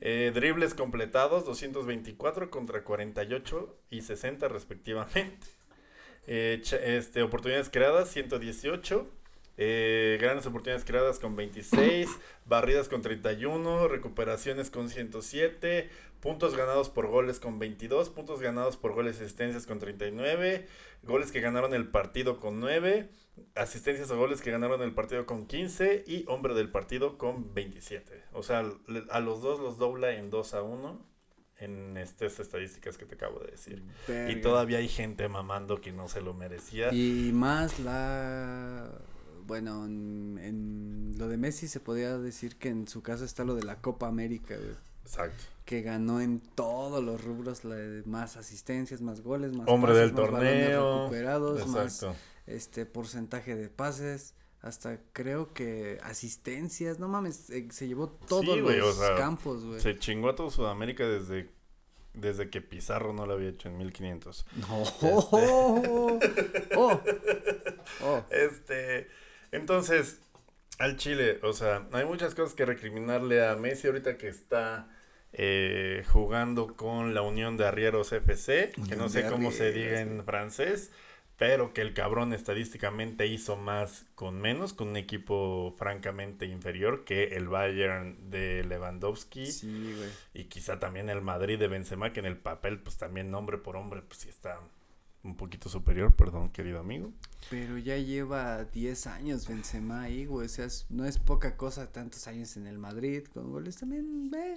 Eh, dribles completados 224 contra 48 y 60 respectivamente. Eh, este, oportunidades creadas 118. Eh, grandes oportunidades creadas con 26, barridas con 31, recuperaciones con 107, puntos ganados por goles con 22, puntos ganados por goles y asistencias con 39, goles que ganaron el partido con 9, asistencias o goles que ganaron el partido con 15 y hombre del partido con 27. O sea, a los dos los dobla en 2 a 1 en estas estadísticas que te acabo de decir. Y todavía hay gente mamando que no se lo merecía. Y más la bueno, en, lo de Messi se podía decir que en su caso está lo de la Copa América, Exacto. Que ganó en todos los rubros la más asistencias, más goles, más hombre del torneo, recuperados, Exacto. más este porcentaje de pases, hasta creo que asistencias, no mames, eh, se llevó todos los campos, güey. Se chingó a todo Sudamérica desde desde que Pizarro no lo había hecho en 1500. No. oh, (laughs) oh. oh. Este entonces, al Chile, o sea, hay muchas cosas que recriminarle a Messi ahorita que está eh, jugando con la Unión de Arrieros FC, que no sé cómo se diga en francés, pero que el cabrón estadísticamente hizo más con menos, con un equipo francamente inferior que el Bayern de Lewandowski. Sí, güey. Y quizá también el Madrid de Benzema, que en el papel, pues también hombre por hombre, pues sí está un poquito superior, perdón, querido amigo. Pero ya lleva 10 años Benzema ahí, güey, o sea, no es poca cosa tantos años en el Madrid, con goles también, ve,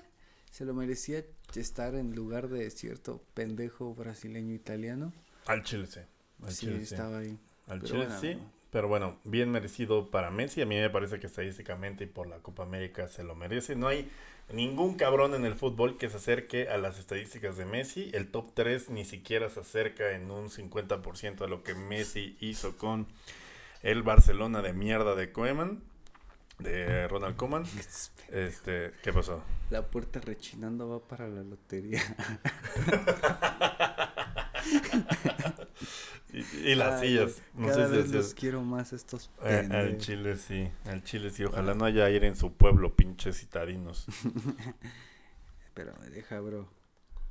se lo merecía estar en lugar de cierto pendejo brasileño italiano. Al Chile sí. Al sí, estaba ahí. Al Chile sí. Pero bueno, bien merecido para Messi. A mí me parece que estadísticamente y por la Copa América se lo merece. No hay ningún cabrón en el fútbol que se acerque a las estadísticas de Messi. El top 3 ni siquiera se acerca en un 50% a lo que Messi hizo con el Barcelona de mierda de Koeman. De Ronald Koeman. (laughs) Este, ¿qué pasó? La puerta rechinando va para la lotería. (laughs) (laughs) Y, las sillas. No cada sé vez los quiero más estos eh, Al chile sí, al chile sí. Ojalá no haya aire en su pueblo, pinches citadinos. (laughs) Pero me deja, bro.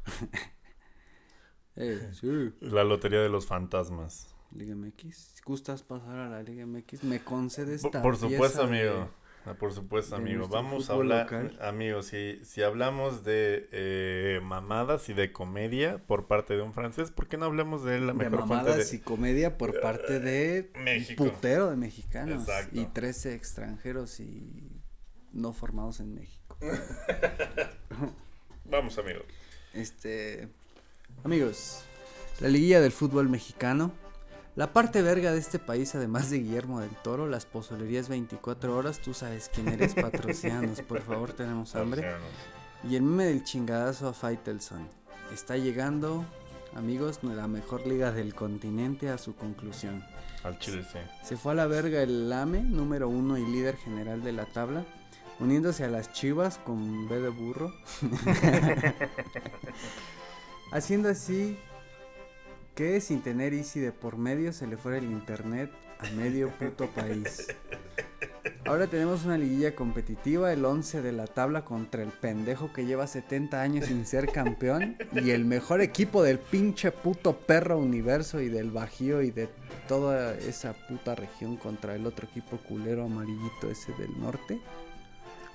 (laughs) eh, sí. La lotería de los fantasmas. Liga MX. ¿Gustas pasar a la Liga MX? ¿Me concedes esta Por supuesto, amigo. Ah, por supuesto, amigo. Vamos a hablar, amigo, si, si hablamos de eh, mamadas y de comedia por parte de un francés, ¿por qué no hablamos de la mejor de mamadas y comedia por parte de México. putero de mexicanos y 13 extranjeros y no formados en México. (laughs) Vamos, amigo. Este, amigos, la liguilla del fútbol mexicano la parte verga de este país, además de Guillermo del Toro, las pozolerías 24 horas, tú sabes quién eres, patrocianos, por favor, tenemos hambre. Y el meme del chingadazo a Faitelson. Está llegando, amigos, la mejor liga del continente a su conclusión. Al Chile, sí. Se fue a la verga el Lame, número uno y líder general de la tabla, uniéndose a las chivas con B de burro. (laughs) Haciendo así que sin tener Easy de por medio se le fuera el internet a medio puto país. Ahora tenemos una liguilla competitiva, el 11 de la tabla contra el pendejo que lleva 70 años sin ser campeón y el mejor equipo del pinche puto perro universo y del Bajío y de toda esa puta región contra el otro equipo culero amarillito ese del norte.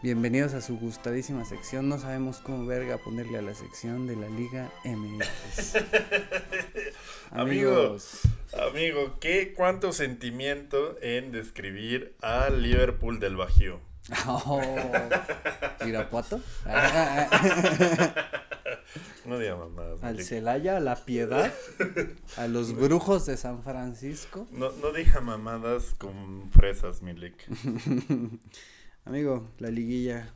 Bienvenidos a su gustadísima sección. No sabemos cómo verga ponerle a la sección de la Liga MX. (laughs) Amigos. Amigo, ¿qué cuánto sentimiento en describir al Liverpool del Bajío? Oh, (laughs) ¿Irapuato? (laughs) no diga más. Al Celaya, a la Piedad, a los brujos de San Francisco. No, no diga mamadas con fresas, Milik. Amigo, la liguilla.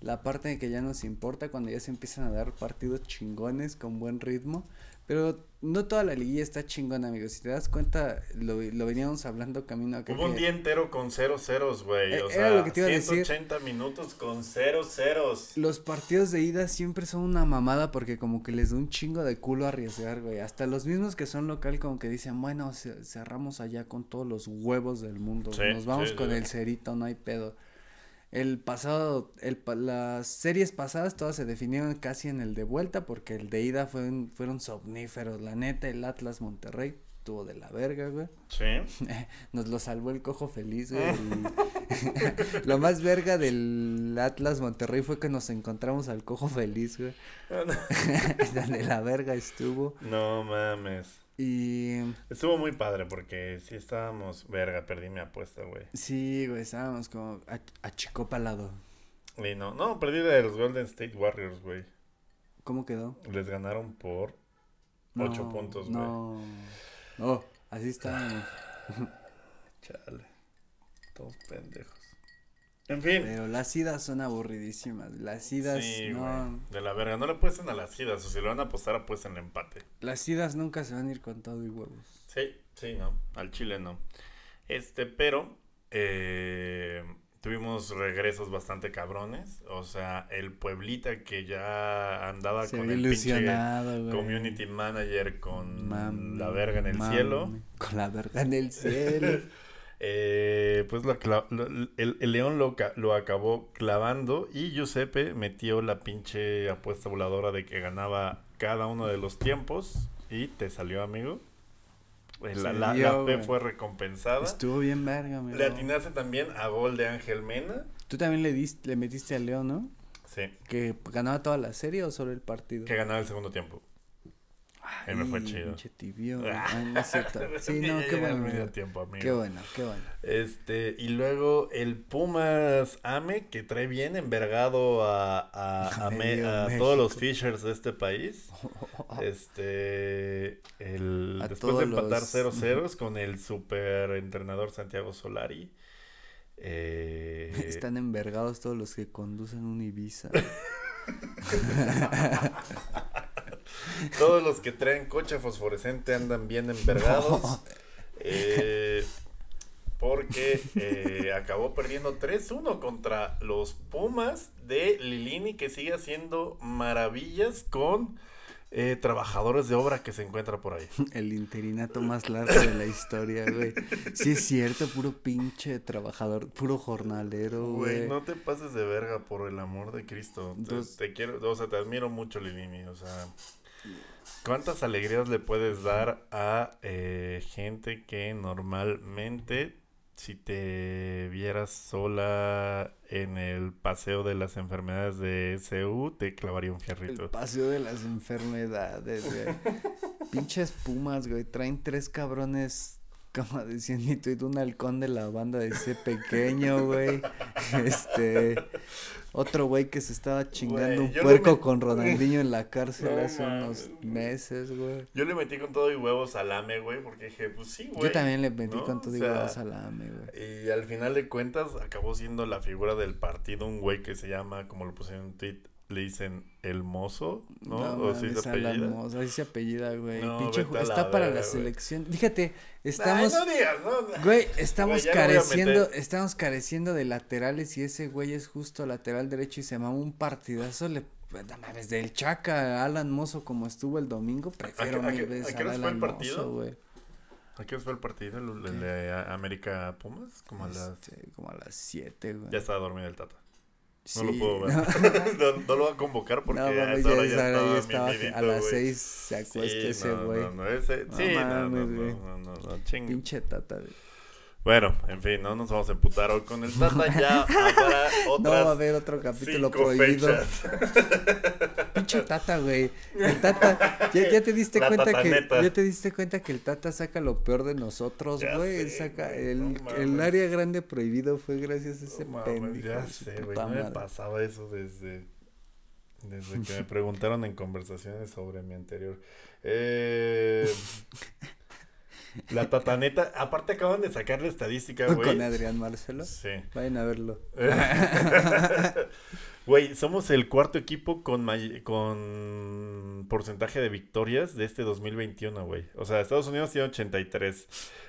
La parte de que ya nos importa cuando ya se empiezan a dar partidos chingones con buen ritmo. Pero no toda la liguilla está chingona, amigo. Si te das cuenta, lo, lo veníamos hablando camino acá. Hubo un día entero con cero ceros, güey. Eh, o sea, lo que te iba a decir. 180 minutos con cero ceros. Los partidos de ida siempre son una mamada porque como que les da un chingo de culo arriesgar, güey. Hasta los mismos que son local como que dicen, bueno, cerramos allá con todos los huevos del mundo. Nos vamos con el cerito, no hay pedo. El pasado, el, las series pasadas todas se definieron casi en el de vuelta porque el de ida fue fueron somníferos. La neta, el Atlas Monterrey estuvo de la verga, güey. Sí. (laughs) Nos lo salvó el cojo feliz, güey. (laughs) (laughs) lo más verga del Atlas Monterrey fue que nos encontramos al cojo feliz, güey. de la verga estuvo. No mames. Y. Estuvo muy padre porque sí estábamos. Verga, perdí mi apuesta, güey. Sí, güey, estábamos como a, chico palado. Y no, no, perdí de los Golden State Warriors, güey. ¿Cómo quedó? Les ganaron por ocho puntos, güey. No, no, así estábamos. (sighs) Chale. Todos pendejos. En fin. Pero las idas son aburridísimas. Las idas no. De la verga. No le apuesten a las idas. O si lo van a apostar, apuesten el empate. Las idas nunca se van a ir con todo y huevos. Sí, sí, no. Al Chile no. Este, pero. Eh, tuvimos regresos bastante cabrones. O sea, el Pueblita que ya andaba con el pinche community manager con la verga en el cielo. Con la verga en el cielo. (laughs) Eh, pues lo, el, León lo, lo, acabó clavando y Giuseppe metió la pinche apuesta voladora de que ganaba cada uno de los tiempos y te salió, amigo. Pues la, la, fe fue recompensada. Estuvo bien verga, amigo. Le atinaste también a gol de Ángel Mena. Tú también le, diste, le metiste al León, ¿no? Sí. ¿Que ganaba toda la serie o solo el partido? Que ganaba el segundo tiempo. Ay, me fue chido. Tibio, (laughs) no es cierto. (laughs) Sí, no, qué bueno. Tiempo, amigo. Qué bueno, qué bueno. Este, y luego el Pumas Ame, que trae bien envergado a, a, (laughs) a, a todos los Fishers de este país. Este, el, después de empatar 0-0 con el super entrenador Santiago Solari. Eh... Están envergados todos los que conducen un Ibiza. (laughs) Todos los que traen coche fosforescente andan bien envergados. Eh, porque eh, acabó perdiendo 3-1 contra los Pumas de Lilini, que sigue haciendo maravillas con eh, trabajadores de obra que se encuentra por ahí. (laughs) El interinato más largo de la historia, güey. Sí es cierto, puro pinche trabajador, puro jornalero, güey. Güey, no te pases de verga por el amor de Cristo. Te, quiero, o sea, te admiro mucho, Lilini, o sea... ¿Cuántas alegrías le puedes dar a eh, gente que normalmente si te vieras sola en el paseo de las enfermedades de SU, te clavaría un fierrito. El paseo de las enfermedades, güey. (laughs) Pinches pumas, güey. Traen tres cabrones, como decían, y tú un halcón de la banda de ese pequeño, güey. (laughs) Este. Otro güey que se estaba chingando un puerco con Ronaldinho en la cárcel hace unos meses, güey. Yo le metí con todo y huevos al AME, güey, porque dije, pues sí, güey. Yo también le metí con todo y huevos al AME, güey. Y al final de cuentas acabó siendo la figura del partido un güey que se llama, como lo puse en un tweet, le dicen el mozo, ¿no? o si se apellida. Mozo, así se apellida, güey. Pinche está para la selección. Fíjate, estamos. no digas, no, (laughs) güey, estamos careciendo, estamos careciendo de laterales y ese güey es justo lateral derecho y se llama un partidazo. Le, desde el Chaca, Alan Mozo como estuvo el domingo, prefiero mil veces a, Alan Mozo, güey. ¿A qué hora fue el partido? ¿El, de América Pumas? Como a las... Este, como a las 7, güey. Ya estaba dormido el Tata. No lo puedo ver. No, lo voy a convocar porque no, hora ya, estaba, A las seis se acuesta ese güey. No, no, ese, sí, no, no, no, no, no, Pinche tata, Bueno, en fin, no nos vamos a emputar hoy con el Tata. Ya (laughs) habrá otras No va a haber otro capítulo prohibido. (laughs) Pinche Tata, güey. El Tata, ya, ya te diste (laughs) cuenta que ya te diste cuenta que el Tata saca lo peor de nosotros, güey. saca el, el área grande prohibido fue gracias a ese no. Ya sé, güey. No me pasaba eso desde desde que me preguntaron en conversaciones sobre mi anterior. Eh La tataneta, aparte acaban de sacar la estadística, güey. Con Adrián Marcelo. Sí. Vayan a verlo. (laughs) Güey, somos el cuarto equipo con, con porcentaje de victorias de este 2021, güey. O sea, Estados Unidos tiene 83,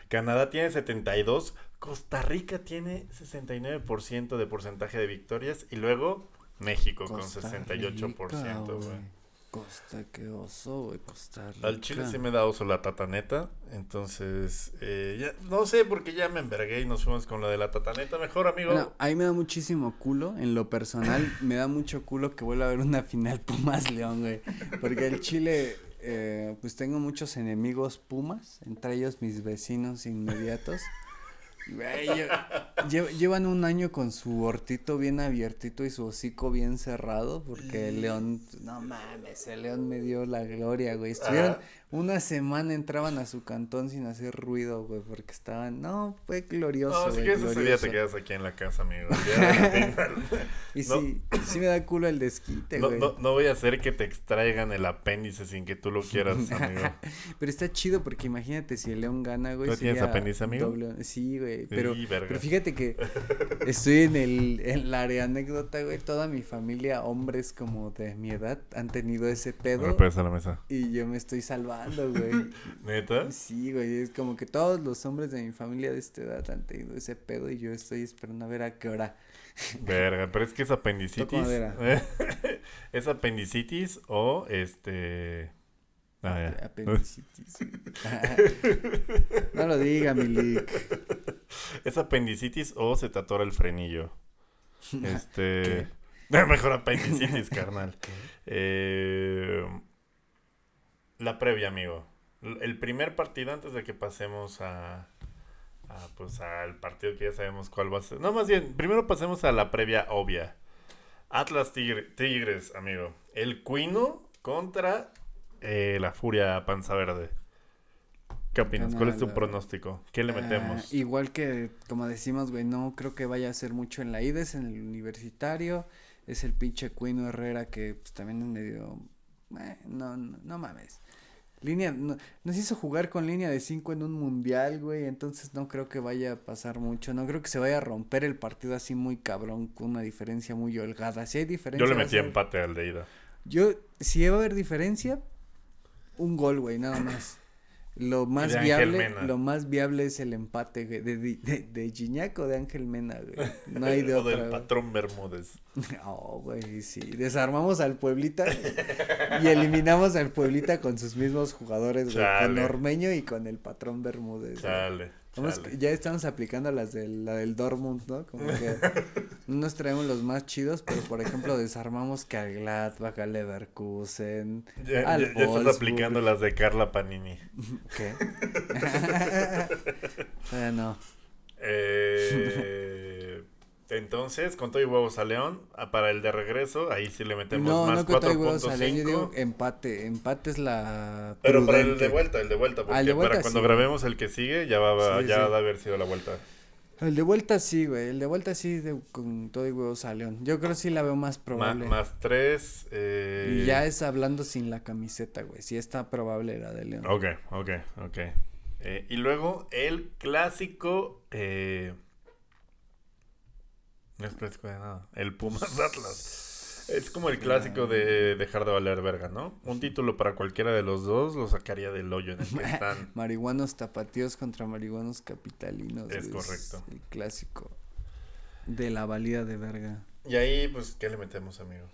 Canadá tiene 72, Costa Rica tiene 69% de porcentaje de victorias y luego México con 68%, güey. Costa, qué oso, güey, Costa Al chile sí me da oso la tataneta, entonces, eh, ya, no sé, porque ya me envergué y nos fuimos con la de la tataneta, mejor amigo. Bueno, a mí me da muchísimo culo, en lo personal, me da mucho culo que vuelva a haber una final Pumas-León, güey, porque el chile, eh, pues tengo muchos enemigos Pumas, entre ellos mis vecinos inmediatos llevan un año con su hortito bien abiertito y su hocico bien cerrado porque el león, no mames, el león me dio la gloria, güey. Estuvieron, una semana entraban a su cantón sin hacer ruido, güey, porque estaban, no, fue glorioso. No, si quieres ese día te quedas aquí en la casa, amigo. (laughs) y sí, sí me da culo el desquite, güey. No, no, voy a hacer que te extraigan el apéndice sin que tú lo quieras, (laughs) amigo. pero está chido porque imagínate si el león gana, güey. ¿Tú tienes apéndice, amigo? Sí, güey, pero, pero fíjate que estoy en el, en la área anécdota, güey, toda mi familia, hombres como de mi edad, han tenido ese pedo. a la mesa. Y yo me estoy salvando güey. (laughs) ¿Neta? Sí, güey, es como que todos los hombres de mi familia de esta edad han tenido ese pedo y yo estoy esperando a ver a qué hora. Verga, pero es que es apendicitis. (laughs) ¿Es apendicitis o este... Ah, (laughs) Apendicitis. (laughs) no lo diga, Milik. ¿Es apendicitis o se te atora el frenillo? (laughs) Este... Mejor apendicitis, carnal. Eh, la previa, amigo. El primer partido antes de que pasemos a, pues al partido que ya sabemos cuál va a ser. No, más bien, primero pasemos a la previa obvia. Atlas Tigres, amigo. El Cuino contra eh, la Furia Panza Verde. ¿Qué opinas? ¿Cuál es tu pronóstico? ¿Qué le metemos? Ah, igual que, como decimos, güey, no creo que vaya a ser mucho en la ida, es en el universitario. Es el pinche Cuino Herrera que pues, también es medio... Eh, no, no, no mames. Línea, no, nos hizo jugar con línea de 5 en un mundial, güey, entonces no creo que vaya a pasar mucho, no creo que se vaya a romper el partido así muy cabrón, con una diferencia muy holgada. Si hay diferencia... Yo le metí empate al de ida. Yo, si va a haber diferencia, un gol, güey, nada más. Lo más viable, lo más viable es el empate, güey, de, de, de Gignac o de Ángel Mena, güey. No hay de (laughs) o del patrón Bermúdez. (laughs) Oh, güey, sí. Desarmamos al Pueblita y eliminamos al Pueblita con sus mismos jugadores, güey. Con Ormeño y con el patrón Bermúdez. Chale ya estamos aplicando las del, la del Dortmund, ¿no? Como que (laughs) no nos traemos los más chidos, pero por ejemplo desarmamos que al Gladbach, al Leverkusen, ya, al ya, estás aplicando las de Carla Panini. (laughs) ¿Qué? (laughs) bueno. Eh... Entonces, con todo y huevos a León, ah, para el de regreso, ahí sí le metemos no, más no 4.5. Yo digo empate, empate es la Pero para el de vuelta, el de vuelta, porque de vuelta, para cuando grabemos el que sigue ya va, ya va a haber sido la vuelta. El de vuelta sí, güey, el de vuelta sí con todo y huevos a León. Yo creo que sí la veo más probable. más tres. Eh... Y ya es hablando sin la camiseta, güey, sí está probable la de León. Ok, ok, ok. Eh, y luego el clásico... Eh no es clásico de nada. El Pumas (laughs) Atlas. Es como el clásico de dejar de valer verga, ¿no? Un título para cualquiera de los dos lo sacaría del hoyo en el que están. (laughs) marihuanos tapatíos contra marihuanos capitalinos. Es correcto. el clásico de la valía de verga. Y ahí, pues, ¿qué le metemos, amigo?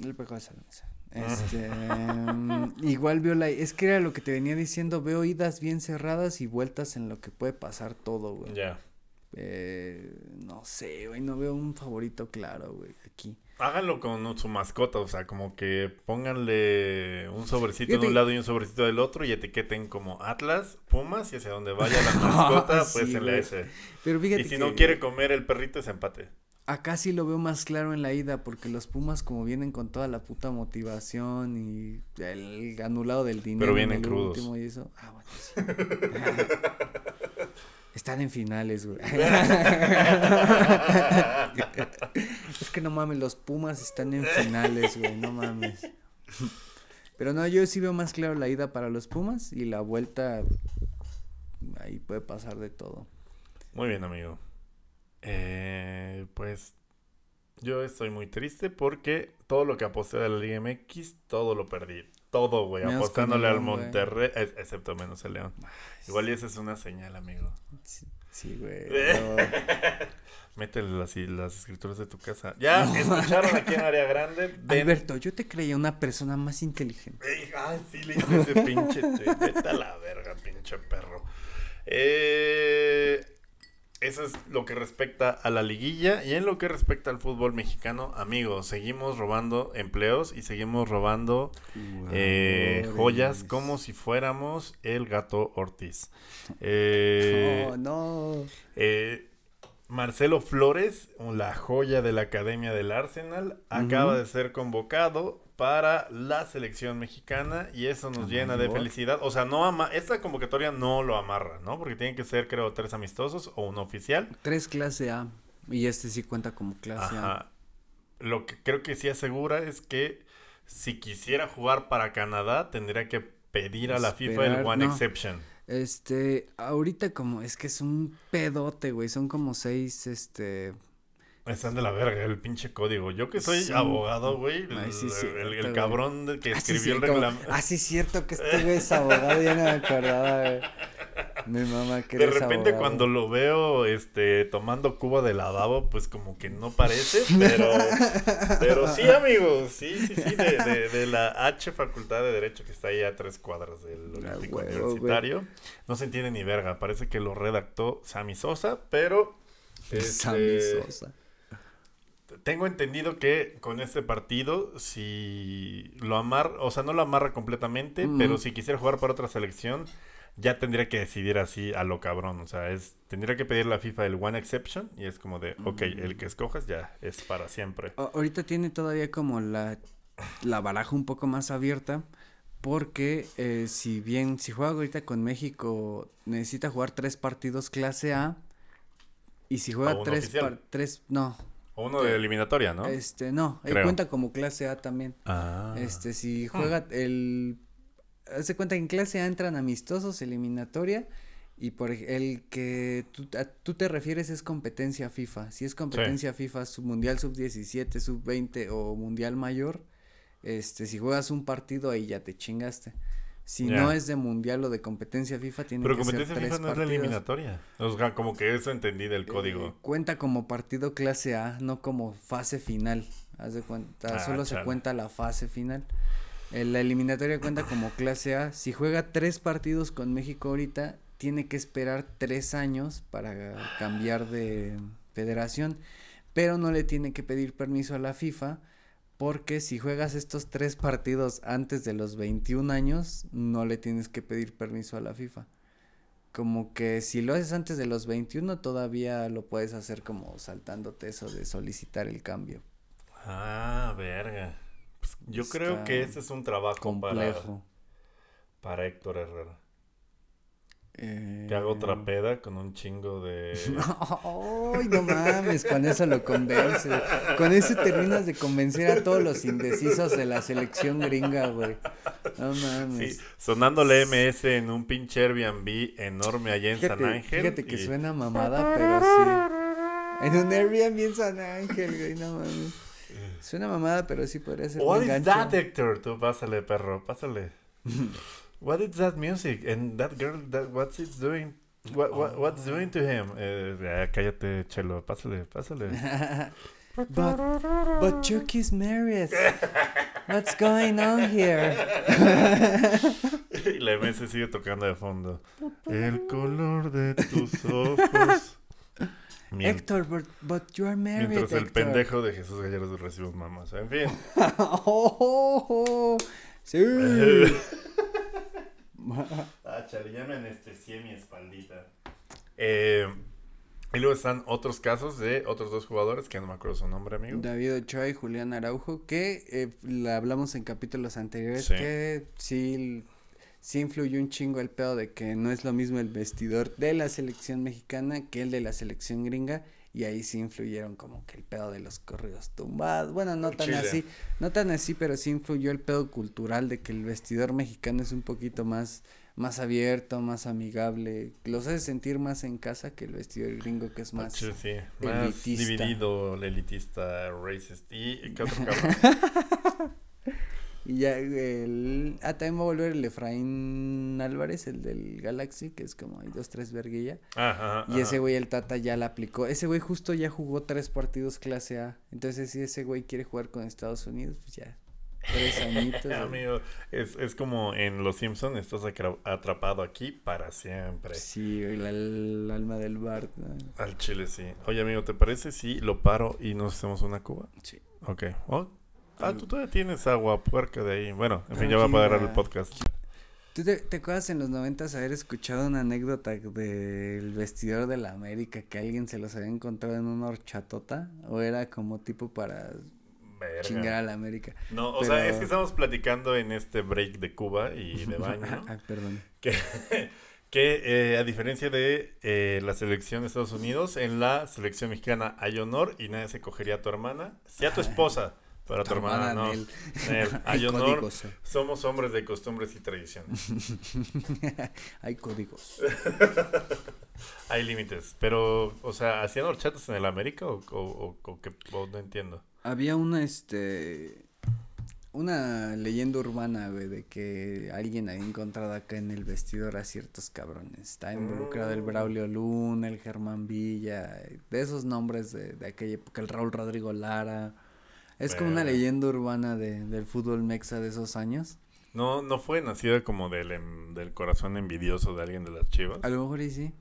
El pecado de mesa. Este, (laughs) mm, igual veo la, es que era lo que te venía diciendo, veo idas bien cerradas y vueltas en lo que puede pasar todo, güey. Ya. Eh, no sé, güey, no veo un favorito claro, güey, aquí. Háganlo con su mascota, o sea, como que pónganle un sobrecito de un lado y un sobrecito del otro y etiqueten como Atlas, Pumas y hacia donde vaya la (laughs) mascota, pues en la. Pero fíjate y si no quiere comer el perrito es empate. Acá sí lo veo más claro en la ida, porque los Pumas como vienen con toda la puta motivación y el anulado del dinero. Pero vienen crudos. Último y eso. Ah, bueno, sí. (laughs) Están en finales, güey. (laughs) es que no mames, los Pumas están en finales, güey, no mames. Pero no, yo sí veo más claro la ida para los Pumas y la vuelta ahí puede pasar de todo. Muy bien, amigo. Eh, pues yo estoy muy triste porque todo lo que aposté de la Liga MX, todo lo perdí. Todo, güey, apostándole al Monterrey, excepto menos el León. Igual y esa es una señal, amigo. Sí, güey. (laughs) Métele así las escrituras de tu casa. Ya escucharon aquí en Área Grande. Alberto, yo te creía una persona más inteligente. Ay, sí, le hice ese pinche. Vete a la verga, pinche perro. Eh eso es lo que respecta a la liguilla y en lo que respecta al fútbol mexicano, amigos, seguimos robando empleos y seguimos robando eh, joyas como si fuéramos el gato Ortiz. (laughs) Eh, no. Eh, Marcelo Flores, la joya de la Academia del Arsenal, acaba de ser convocado para la selección mexicana y eso nos llena de felicidad. O sea, no ama esta convocatoria no lo amarra, ¿no? Porque tienen que ser, creo, tres amistosos o uno oficial. Tres clase A y este sí cuenta como clase A. Lo que creo que sí asegura es que si quisiera jugar para Canadá tendría que pedir a la FIFA el One Exception. Este, ahorita como es que es un pedote, güey, son como seis, este, están de la verga, el pinche código. Yo que soy abogado, güey. el, cabrón que escribió el reglamento. Ah, sí, cierto que este (laughs) güey es abogado, ya no me acordaba, güey. Mi mamá que De repente cuando lo veo este tomando cuba de lavabo, pues como que no parece, pero (laughs) pero sí, amigos, sí, sí, sí, de, de, la H Facultad de Derecho que está ahí a tres cuadras del ah, Olímpico Universitario. No se entiende ni verga, parece que lo redactó Sammy Sosa, pero (laughs) Sammy este, Sosa tengo entendido que con este partido, si lo amarra, o sea, no lo amarra completamente, pero si quisiera jugar para otra selección, ya tendría que decidir así a lo cabrón. O sea, es tendría que pedir la FIFA el One Exception y es como de, ok, el que escojas ya es para siempre. ahorita tiene todavía como la, la baraja un poco más abierta. Porque eh, si bien, si juega ahorita con México, necesita jugar tres partidos clase A. Y si juega tres, tres, no, o uno de eliminatoria, ¿no? Este, no, él cuenta como clase A también. Ah. Este, si juega el... Hace cuenta que en clase A entran amistosos, eliminatoria, y por el que tú, te refieres es competencia FIFA. Si es competencia FIFA, sub mundial sub-17, sub-20 o mundial mayor, este, si juegas un partido ahí ya te chingaste. Si no es de mundial o de competencia FIFA, tiene que ser tres Pero competencia FIFA no es la eliminatoria. O sea, como que eso entendí del código. Eh, cuenta como partido clase A, no como fase final. Haz de cuenta, ah, solo se cuenta la fase final. Eh, la eliminatoria cuenta como clase A. Si juega tres partidos con México ahorita, tiene que esperar tres años para cambiar de federación. Pero no le tiene que pedir permiso a la FIFA porque si juegas estos tres partidos antes de los 21 años, no le tienes que pedir permiso a la FIFA. Como que si lo haces antes de los 21, todavía lo puedes hacer como saltándote eso de solicitar el cambio. Ah, verga. Pues yo creo que ese es un trabajo complejo. para, para Héctor Herrera. Que haga otra eh. peda con un chingo de. (laughs) Ay, no mames, con eso lo convence. Con eso terminas de convencer a todos los indecisos de la selección gringa, güey. No mames. Sí, sonándole MS en un pinche Airbnb enorme allá en San Ángel. Fíjate que suena mamada, pero sí. En un Airbnb en San Ángel, güey, no mames. Suena mamada, pero sí podría ser. What is that, Héctor? Tú pásale, perro, pásale. (laughs) what is that music? And that girl, that what's it doing? What, what what's doing to him? Eh, cállate, Chelo, pásale, pásale. (laughs) but but Chucky's married. What's going on here? (laughs) y la MS sigue tocando de fondo. El color de tus ojos. Héctor, but, but you are married. Mientras el pendejo de Jesús Gallardo recibe mamás. En fin. (laughs) oh, sí. Ah, chale, ya me anestesié mi espaldita. Eh, y luego están otros casos de otros dos jugadores que no me acuerdo su nombre, amigo. David Ochoa y Julián Araujo, que eh, hablamos en capítulos anteriores, que sí, sí influyó un chingo el pedo de que no es lo mismo el vestidor de la selección mexicana que el de la selección gringa y ahí sí influyeron como que el pedo de los corridos tumbados. Bueno, no tan así, no tan así, pero sí influyó el pedo cultural de que el vestidor mexicano es un poquito más más abierto, más amigable, los hace sentir más en casa que el vestidor gringo que es más, sí, más dividido, elitista, racist. Y ¿qué otro (laughs) Y ya el. Ah, también va a volver el Efraín Álvarez, el del Galaxy, que es como hay dos, tres verguilla. Ajá, y ese güey, el Tata ya la aplicó. Ese güey justo ya jugó tres partidos clase A. Entonces, si ese güey quiere jugar con Estados Unidos, pues ya. Tres añitos. (laughs) Amigo, es, es como en Los Simpsons, estás atrapado aquí para siempre. Sí, el, alma del bar. Al chile, sí. Oye, amigo, ¿te parece si lo paro y nos hacemos una cuba? Sí. Ok. Oh, Ah, tú todavía tienes agua puerca de ahí. Bueno, en fin, ya va a agarrar el podcast. ¿Tú te, acuerdas en los noventas haber escuchado una anécdota del vestidor de la América que alguien se los había encontrado en una horchatota? ¿O era como tipo para chingar a la América? No, o sea, es que estamos platicando en este break de Cuba y de (laughs) baño. ah, perdón. Que, (laughs) que eh, a diferencia de eh, la selección de Estados Unidos, en la selección mexicana hay honor y nadie se cogería a tu hermana, sí a tu esposa. Para tu, hermana, no. (laughs) Hay honor. Somos hombres de costumbres y tradiciones. (laughs) Hay códigos. (laughs) Hay límites. Pero, o sea, ¿hacían horchatas en el América o, o, qué? no entiendo? Había una, este... Una leyenda urbana, güey, de que alguien había encontrado acá en el vestidor a ciertos cabrones. Está involucrado el mm. Braulio Luna, el Germán Villa, de esos nombres de, de aquella época, el Raúl Rodrigo Lara. Es como una leyenda urbana de, del fútbol mexa de esos años. No, no fue nacida como del, em, del corazón envidioso de alguien de las chivas. A lo mejor y sí.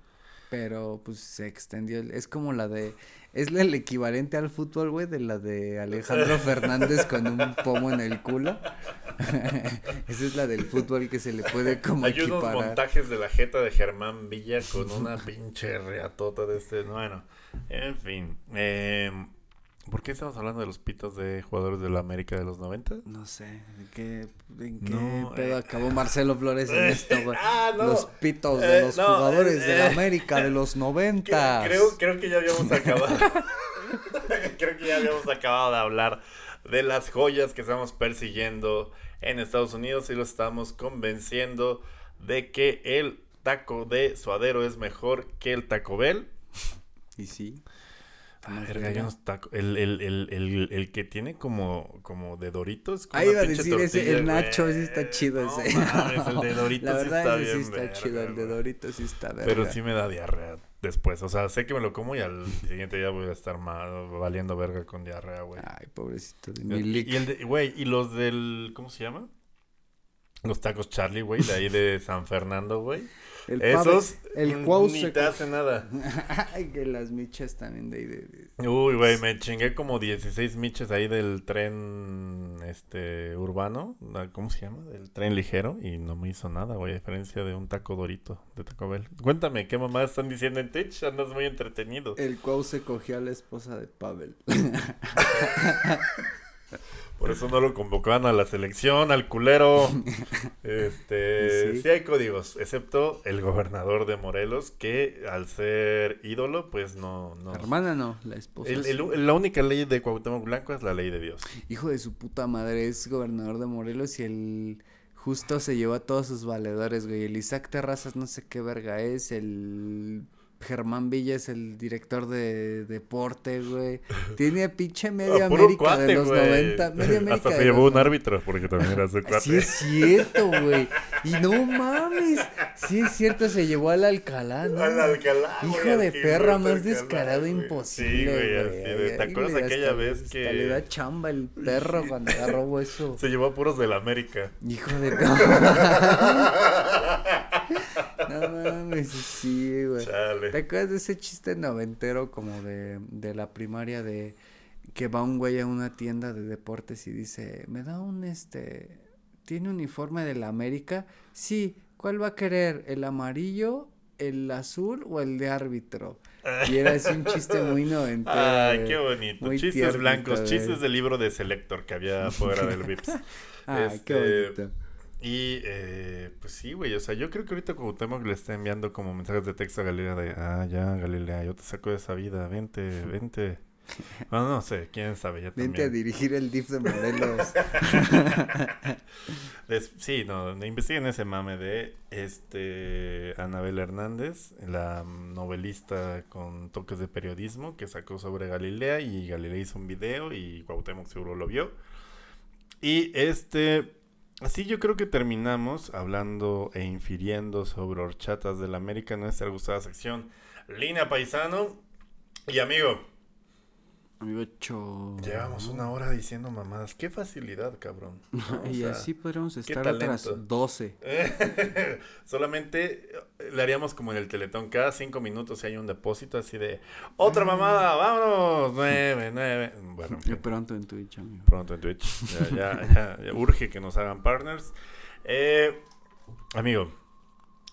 Pero pues se extendió. Es como la de. Es el equivalente al fútbol, güey, de la de Alejandro (laughs) Fernández con un pomo en el culo. (laughs) Esa es la del fútbol que se le puede como Hay unos montajes de la jeta de Germán Villa con una pinche reatota de este. Bueno, en fin. Eh, ¿Por qué estamos hablando de los pitos de jugadores de la América de los 90? No sé, ¿en qué, en qué pedo eh, acabó Marcelo Flores en esto, (laughs) ah, Los pitos de eh, los jugadores de la eh, América de los (laughs) 90. Creo, creo que ya habíamos acabado. (laughs) creo que ya habíamos acabado de hablar de las joyas que estamos persiguiendo en Estados Unidos y lo estamos convenciendo de que el taco de suadero es mejor que el Taco Bell. Y sí. Ah, verga, hay unos tacos. El, el, el, el, el que tiene como, como de Doritos. Ah, iba a decir ese, el Nacho, sí está chido no, ese. Mames, el de (laughs) Doritos La verdad, sí está ese bien. sí está verga, chido, el de. Doritos sí está verga. Pero sí me da diarrea después. O sea, sé que me lo como y al siguiente día voy a estar mal, valiendo verga con diarrea, güey. Ay, pobrecito de Y, Milik. y el de, güey, y los del, ¿cómo se llama? Los tacos Charlie, güey, de ahí de San Fernando, güey. (laughs) El Esos pave- el ni te hace nada. (laughs) Ay, que las michas también de ahí de... de- Uy, güey, me chingué como 16 miches ahí del tren este urbano, ah, ¿cómo se llama? Del tren ligero y no me hizo nada, güey, a diferencia de un taco dorito de Taco Bell. Cuéntame, ¿qué mamá están diciendo en Twitch? Andas muy entretenido. El cuau se cogió a la esposa de Pavel. (laughs) Por eso no lo convocaban a la selección, al culero. (laughs) Este, Sí. sí. hay códigos, excepto el gobernador de Morelos, que al ser ídolo, pues no, no. La hermana no, la esposa. El- sí. el- la única ley de Cuauhtémoc Blanco es la ley de Dios. Hijo de su puta madre, es gobernador de Morelos y el justo se llevó a todos sus valedores, güey. El Isaac Terrazas no sé qué verga es, el Germán Villa es el director de deporte, güey. Tiene pinche (laughs) media América de los güey. 90, media América Hasta se llevó un árbitro, porque también era su (laughs) cuate. Sí es cierto, güey. Y no mames. Sí es cierto, se llevó al Alcalá, ¿no? Al Alcalá, Hijo güey, de perra, más Alcalá, descarado güey. imposible, Sí, güey, güey. así de- ¿te acuerdas aquella vez hasta que- le da chamba el perro cuando agarró eso. (laughs) Se llevó a puros del América. Hijo de (laughs) No mames, sí, güey. ¿Te acuerdas de ese chiste noventero como de, de la primaria de que va un güey a una tienda de deportes y dice, me da un este, ¿tiene uniforme de la América? Sí, ¿cuál va a querer? ¿El amarillo, el azul o el de árbitro? Y era así un chiste muy noventero. (laughs) Ay, qué bonito. Muy Chistes tiernito, blancos, chistes del libro de Selector que había fuera del Vips. (laughs) Ay, qué Este, bonito. Y eh, pues sí, güey. O sea, yo creo que ahorita Cuauhtémoc le está enviando como mensajes de texto a Galilea de, ah, ya, Galilea, yo te saco de esa vida, vente, vente. (laughs) Bueno, no sé, quién sabe, ya Vente a dirigir el DIF de Morelos. (laughs) Sí, no, investiguen ese mame de este Anabel Hernández, la novelista con toques de periodismo que sacó sobre Galilea y Galilea hizo un video y Cuauhtémoc seguro lo vio. Y este, así yo creo que terminamos hablando e infiriendo sobre horchatas del América nuestra gustada sección. Línea Paisano y amigo, Amigo Cho. llevamos una hora diciendo mamadas. Qué facilidad, cabrón. (laughs) Y sea, así podríamos estar otras talento. 12. (laughs) Solamente eh, le haríamos como en el teletón, cada cinco minutos si hay un depósito así de otra mamada, vámonos, nueve, nueve. Bueno, Yo pronto en Twitch, amigo. pronto en Twitch. Ya, ya, ya, ya urge que nos hagan partners. Eh, amigo,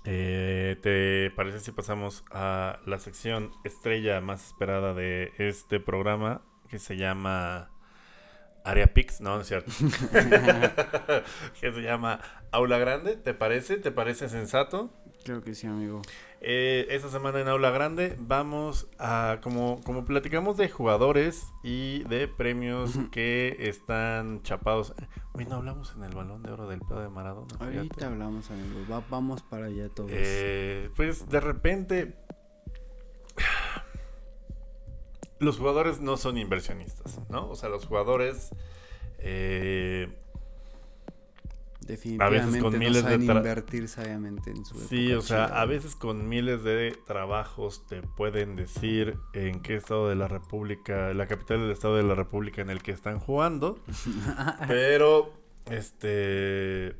eh, ¿te parece si pasamos a la sección estrella más esperada de este programa que se llama Area Pix? No, no es cierto. (laughs) (laughs) que se llama Aula Grande, ¿te parece? ¿Te parece sensato? Creo que sí, amigo. Eh, esta semana en Aula Grande vamos a, como, como platicamos de jugadores y de premios que están chapados. Hoy no hablamos en el balón de oro del pedo de Maradona. fíjate. Ahorita hablamos, amigo. Va- vamos para allá todos. Eh, pues de repente los jugadores no son inversionistas, ¿no? O sea, los jugadores eh, Definitivamente con no miles de saben invertir sabiamente en su Sí, o sea, chida. a veces con miles de trabajos te pueden decir en qué estado de la República, la capital del estado de la República en el que están jugando, (laughs) pero este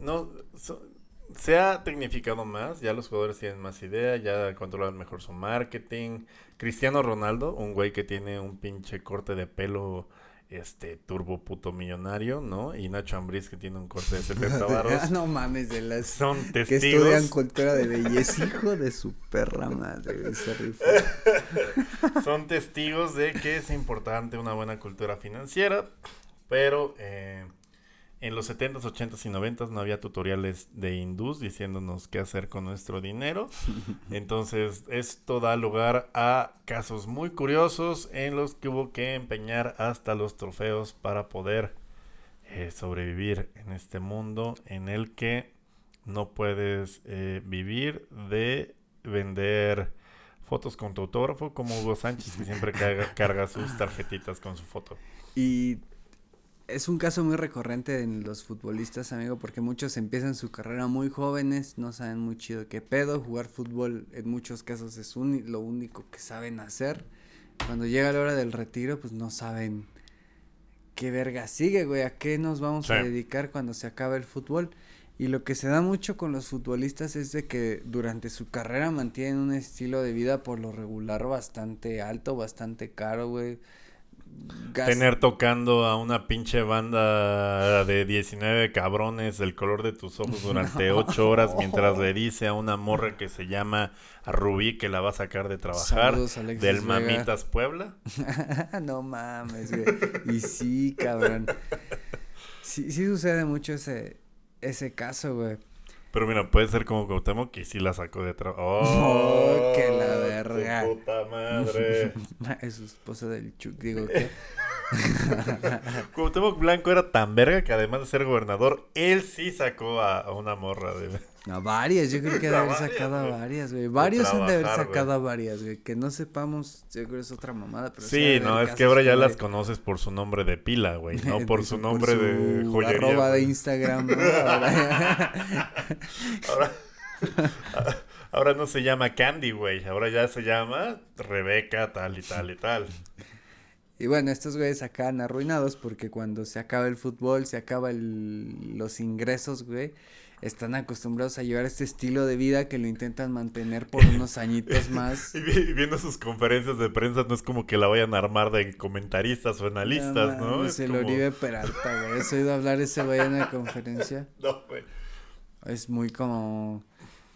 no so- se ha tecnificado más, ya los jugadores tienen más idea, ya controlan mejor su marketing. Cristiano Ronaldo, un güey que tiene un pinche corte de pelo este turbo puto millonario, ¿no? Y Nacho Ambriz que tiene un corte de (laughs) 70 barros. Ah, no mames, de las Son que testigos. estudian cultura de belleza. Hijo de su perra madre, (laughs) son testigos de que es importante una buena cultura financiera, pero eh, en los 70s, 80s y 90s no había tutoriales de hindús diciéndonos qué hacer con nuestro dinero. (laughs) Entonces, esto da lugar a casos muy curiosos en los que hubo que empeñar hasta los trofeos para poder eh, sobrevivir en este mundo en el que no puedes eh, vivir de vender fotos con tu autógrafo, como Hugo Sánchez, que siempre carga, carga sus tarjetitas con su foto. Y es un caso muy recurrente en los futbolistas, amigo, porque muchos empiezan su carrera muy jóvenes, no saben muy chido qué pedo, jugar fútbol en muchos casos es lo único que saben hacer. Cuando llega la hora del retiro, pues no saben qué verga sigue, güey, a qué nos vamos a dedicar cuando se acabe el fútbol. Y lo que se da mucho con los futbolistas es de que durante su carrera mantienen un estilo de vida por lo regular bastante alto, bastante caro, güey. Tener tocando a una pinche banda de 19 cabrones el color de tus ojos durante (laughs) 8 horas mientras le dice a una morra que se llama Rubí que la va a sacar de trabajar del Mamitas Puebla. (laughs) no mames, güey. Y sí, cabrón. Sí, sí sucede mucho ese, ese caso, güey. Pero mira, puede ser como Cuauhtémoc que sí la sacó de trabajo. ¡Oh! ¡Que la verga! puta madre! (laughs) es su esposa del Chuck, digo que... (laughs) Cuauhtémoc Blanco era tan verga que además de ser gobernador, él sí sacó a una morra de... A varias, yo creo que debe haber sacado a varias, güey. Varios han de haber sacado a varias, güey. Que no sepamos, yo creo que es otra mamada. Pero sí, no, es que ahora ya las conoces por su nombre de pila, güey. No (laughs) por su nombre de joyería. Arroba de Instagram, ¿no? ahora, ahora no se llama Candy, güey. Ahora ya se llama Rebeca, tal y tal y tal. Y bueno, estos güeyes acaban arruinados porque cuando se acaba el fútbol, se acaba los ingresos, güey están acostumbrados a llevar este estilo de vida que lo intentan mantener por unos añitos (laughs) más. y viendo sus conferencias de prensa no es como que la vayan a armar de comentaristas o analistas, ¿no? ¿no? Es el Oribe Peralta, güey. ¿Has oído hablar ese güey en la (laughs) conferencia? No, güey. Es muy como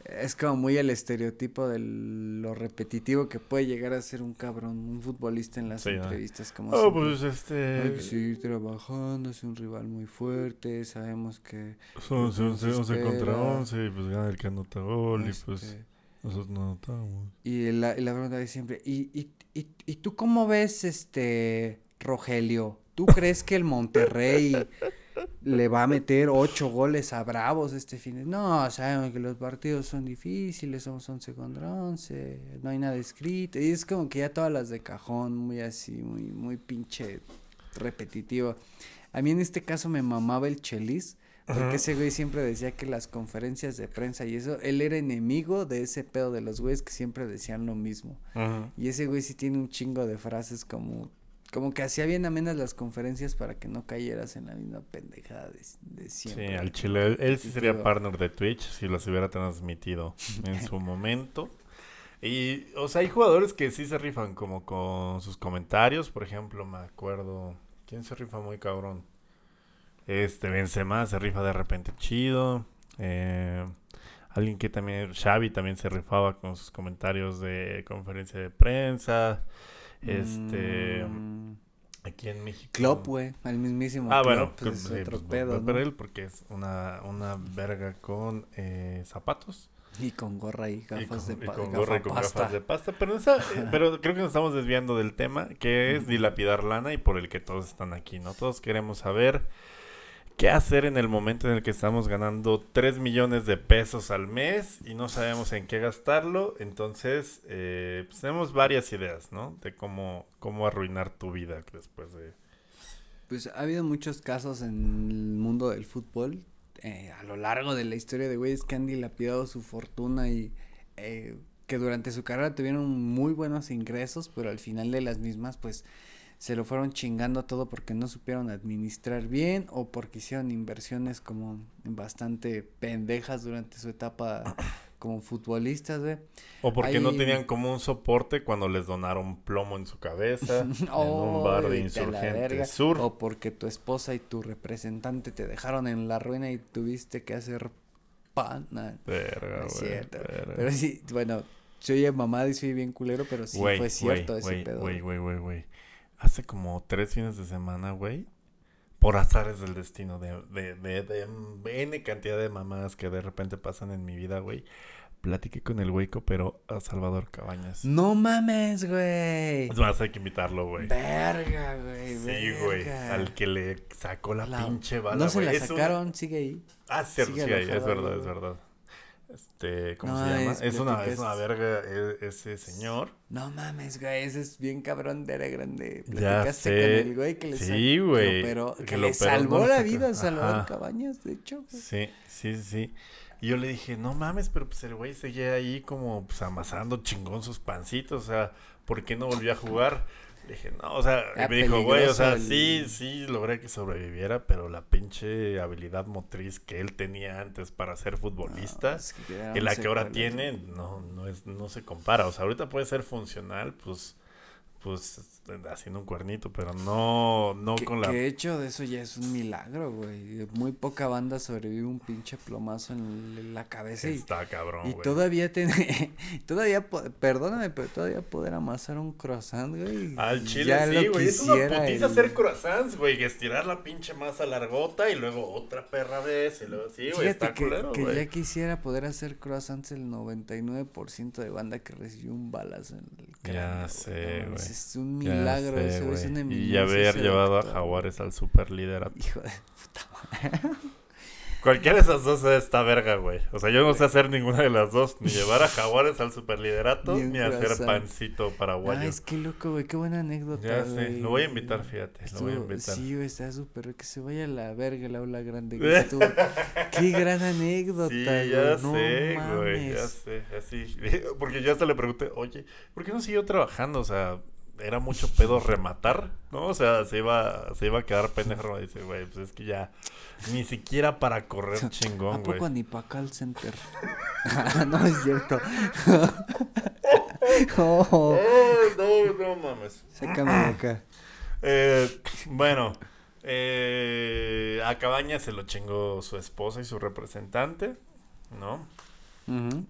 es como muy el estereotipo de lo repetitivo que puede llegar a ser un cabrón, un futbolista en las entrevistas. Como oh, pues este. Hay que seguir trabajando, es un rival muy fuerte, sabemos que. Son 11 contra 11, y pues gana el que anota gol, y pues este, nosotros no anotamos. Y la, y la pregunta es siempre: ¿y, y, y, ¿y tú cómo ves, este, Rogelio? ¿Tú crees que el Monterrey (laughs) le va a meter ocho goles a Bravos este fin de... No, sabemos que los partidos son difíciles, somos 11 contra 11, no hay nada escrito. Y es como que ya todas las de cajón, muy así, muy, muy pinche repetitivo. A mí en este caso me mamaba el Chelis. Porque ese güey siempre decía que las conferencias de prensa y eso, él era enemigo de ese pedo de los güeyes que siempre decían lo mismo. Y ese güey sí tiene un chingo de frases como como que hacía bien amenas las conferencias para que no cayeras en la misma pendejada de, siempre. Sí, al chile. Él, sí sería partner de Twitch si los hubiera transmitido (laughs) en su momento. Y, o sea, hay jugadores que sí se rifan como con sus comentarios. Por ejemplo, me acuerdo. ¿Quién se rifa muy cabrón? Este, Benzema se rifa de repente chido. Eh, alguien que también, Xavi también se rifaba con sus comentarios de conferencia de prensa. Este. Mm. Aquí en México. Klopp, güey. El mismísimo. Ah, bueno. Pues, es otro pues, pedo. Pero él, porque es una, una verga con eh, zapatos. Y con gorra y gafas de pasta. Y con gorra y con gafas de pasta. Pero, esa, pero creo que nos estamos desviando del tema, que es dilapidar lana y por el que todos están aquí, ¿no? Todos queremos saber qué hacer en el momento en el que estamos ganando 3 millones de pesos al mes y no sabemos en qué gastarlo. Entonces, eh, pues tenemos varias ideas, ¿no? De cómo, cómo arruinar tu vida después de... Pues ha habido muchos casos en el mundo del fútbol eh, a lo largo de la historia de güeyes que han dilapidado su fortuna y eh, que durante su carrera tuvieron muy buenos ingresos, pero al final de las mismas, pues se lo fueron chingando todo porque no supieron administrar bien o porque hicieron inversiones como bastante pendejas durante su etapa (clears throat) como futbolistas, güey. O porque no tenían como un soporte cuando les donaron plomo en su cabeza (laughs) en un bar de insurgentes sur. O porque tu esposa y tu representante te dejaron en la ruina y tuviste que hacer pan. verga, Pero sí, bueno, soy mamá y soy bien culero, pero sí fue cierto ese pedo. Güey, güey, güey, güey hace como tres fines de semana, güey, por azares del destino, de, de, de, de N cantidad de mamadas que de repente pasan en mi vida, güey. Platiqué con el güey, pero a Salvador Cabañas. No mames, güey. Es más, hay que invitarlo, güey. Verga, güey. Sí, güey. Al que le sacó la, pinche bala. No se la sacaron, sigue ahí. Ah, cierto, sigue, ahí, es verdad, es verdad. Este, ¿cómo se llama? Es una, es una verga e, ese señor. No mames, güey, ese es bien cabrón de era grande. Platicaste con el güey que le Sí, güey. Pero que, le salvó la vida a Salvador Cabañas, de hecho. Sí, sí, sí. Y yo le dije, no mames, pero pues el güey seguía ahí como pues amasando chingón sus pancitos, o sea, ¿por qué no volvió a jugar? Dije, no, o sea, me dijo, güey, o sea, sí, sí, logré que sobreviviera, pero la pinche habilidad motriz que él tenía antes para ser futbolista y la que ahora tiene, no, no, es, no se compara. O sea, ahorita puede ser funcional, pues pues haciendo un cuernito, pero no, no con la... Que hecho de eso ya es un milagro, güey. Muy poca banda sobrevive un pinche plomazo en la cabeza. Y, Está cabrón, Y todavía tiene, (laughs) todavía, perdóname, pero todavía poder amasar un croissant, güey. Al chile sí, güey. Es una putiza hacer croissants, güey. Estirar la pinche masa largota y luego otra perra vez y luego sí, güey. Está que, culero, que ya quisiera poder hacer croissants el 99% de banda que recibió un balazo en el cráneo. Ya sé, güey es un milagro, eso es una Y haber llevado a Jaguares al super liderato. Hijo de puta Cualquiera de esas dos es esta verga, güey. O sea, yo no sé hacer ninguna de las dos. Ni llevar a Jaguares al superliderato, ni, ni hacer pancito paraguayo. Ay, es que loco, güey. Qué buena anécdota, Ya sé. Lo voy a invitar, fíjate. lo voy a invitar. Sí, güey, está súper. Que se vaya a la verga la aula grande que (laughs) estuvo. Qué gran anécdota, Sí, ya sé, güey. Ya sé. Así. (laughs) Porque yo hasta le pregunté, oye, ¿por qué no siguió trabajando? O sea era mucho pedo rematar, ¿no? O sea, se iba, se iba a quedar pendejo. Dice, güey, pues es que ya ni siquiera para correr (laughs) chingón, güey. ¿A poco ni para call center? (laughs) no es cierto. (laughs) oh. no, no mames. Sácame de acá. Eh, bueno, eh, a Cabaña se lo chingó su esposa y su representante, ¿no?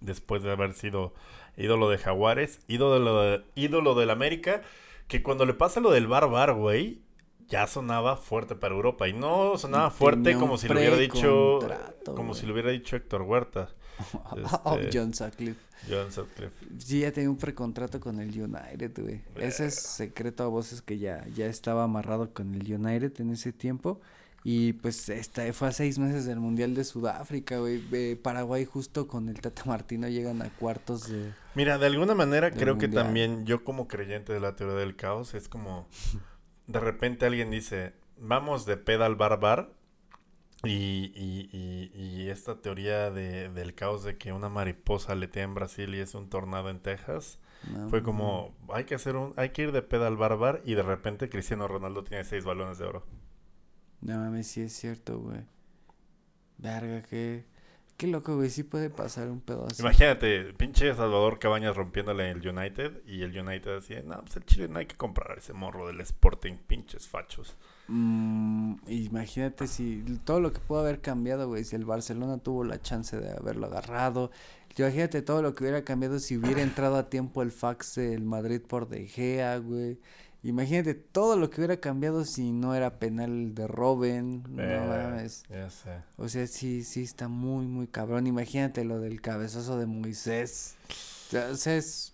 Después de haber sido ídolo de Jaguares, ídolo, de, ídolo del América, que cuando le pasa lo del Bar güey, ya sonaba fuerte para Europa. Y no sonaba fuerte como si lo hubiera dicho. Como si lo hubiera dicho Héctor Huerta. (laughs) este, John Sutcliffe. John Sutcliffe. Sí, ya tenía un precontrato con el United, güey. Ese es secreto a voces que ya, ya estaba amarrado con el United en ese tiempo. Y pues esta fue a seis meses del Mundial de Sudáfrica, güey. Paraguay justo con el Tata Martino llegan a cuartos de... Mira, de alguna manera creo que también yo como creyente de la teoría del caos es como... (laughs) De repente alguien dice, vamos de pedal bar bar. Y, y, y, y esta teoría de, del caos de que una mariposa aletea en Brasil y es un tornado en Texas... fue como, hay que hacer un, hay que ir de pedal bar bar y de repente Cristiano Ronaldo tiene seis balones de oro. No mames, sí es cierto, güey. Verga, qué, qué loco, güey. Sí puede pasar un pedazo. Imagínate, pinche Salvador Cabañas rompiéndole el United y el United decía, no, pues el Chile no hay que comprar ese morro del Sporting, pinches fachos. Mm, imagínate si todo lo que pudo haber cambiado, güey. Si el Barcelona tuvo la chance de haberlo agarrado. Imagínate todo lo que hubiera cambiado si hubiera entrado a tiempo el fax del Madrid por De Gea, güey. Imagínate todo lo que hubiera cambiado si no era penal de Robin. no mames. Ya sé. O sea, sí, sí está muy, muy cabrón. Imagínate lo del cabezazo de Moisés. O sea, es.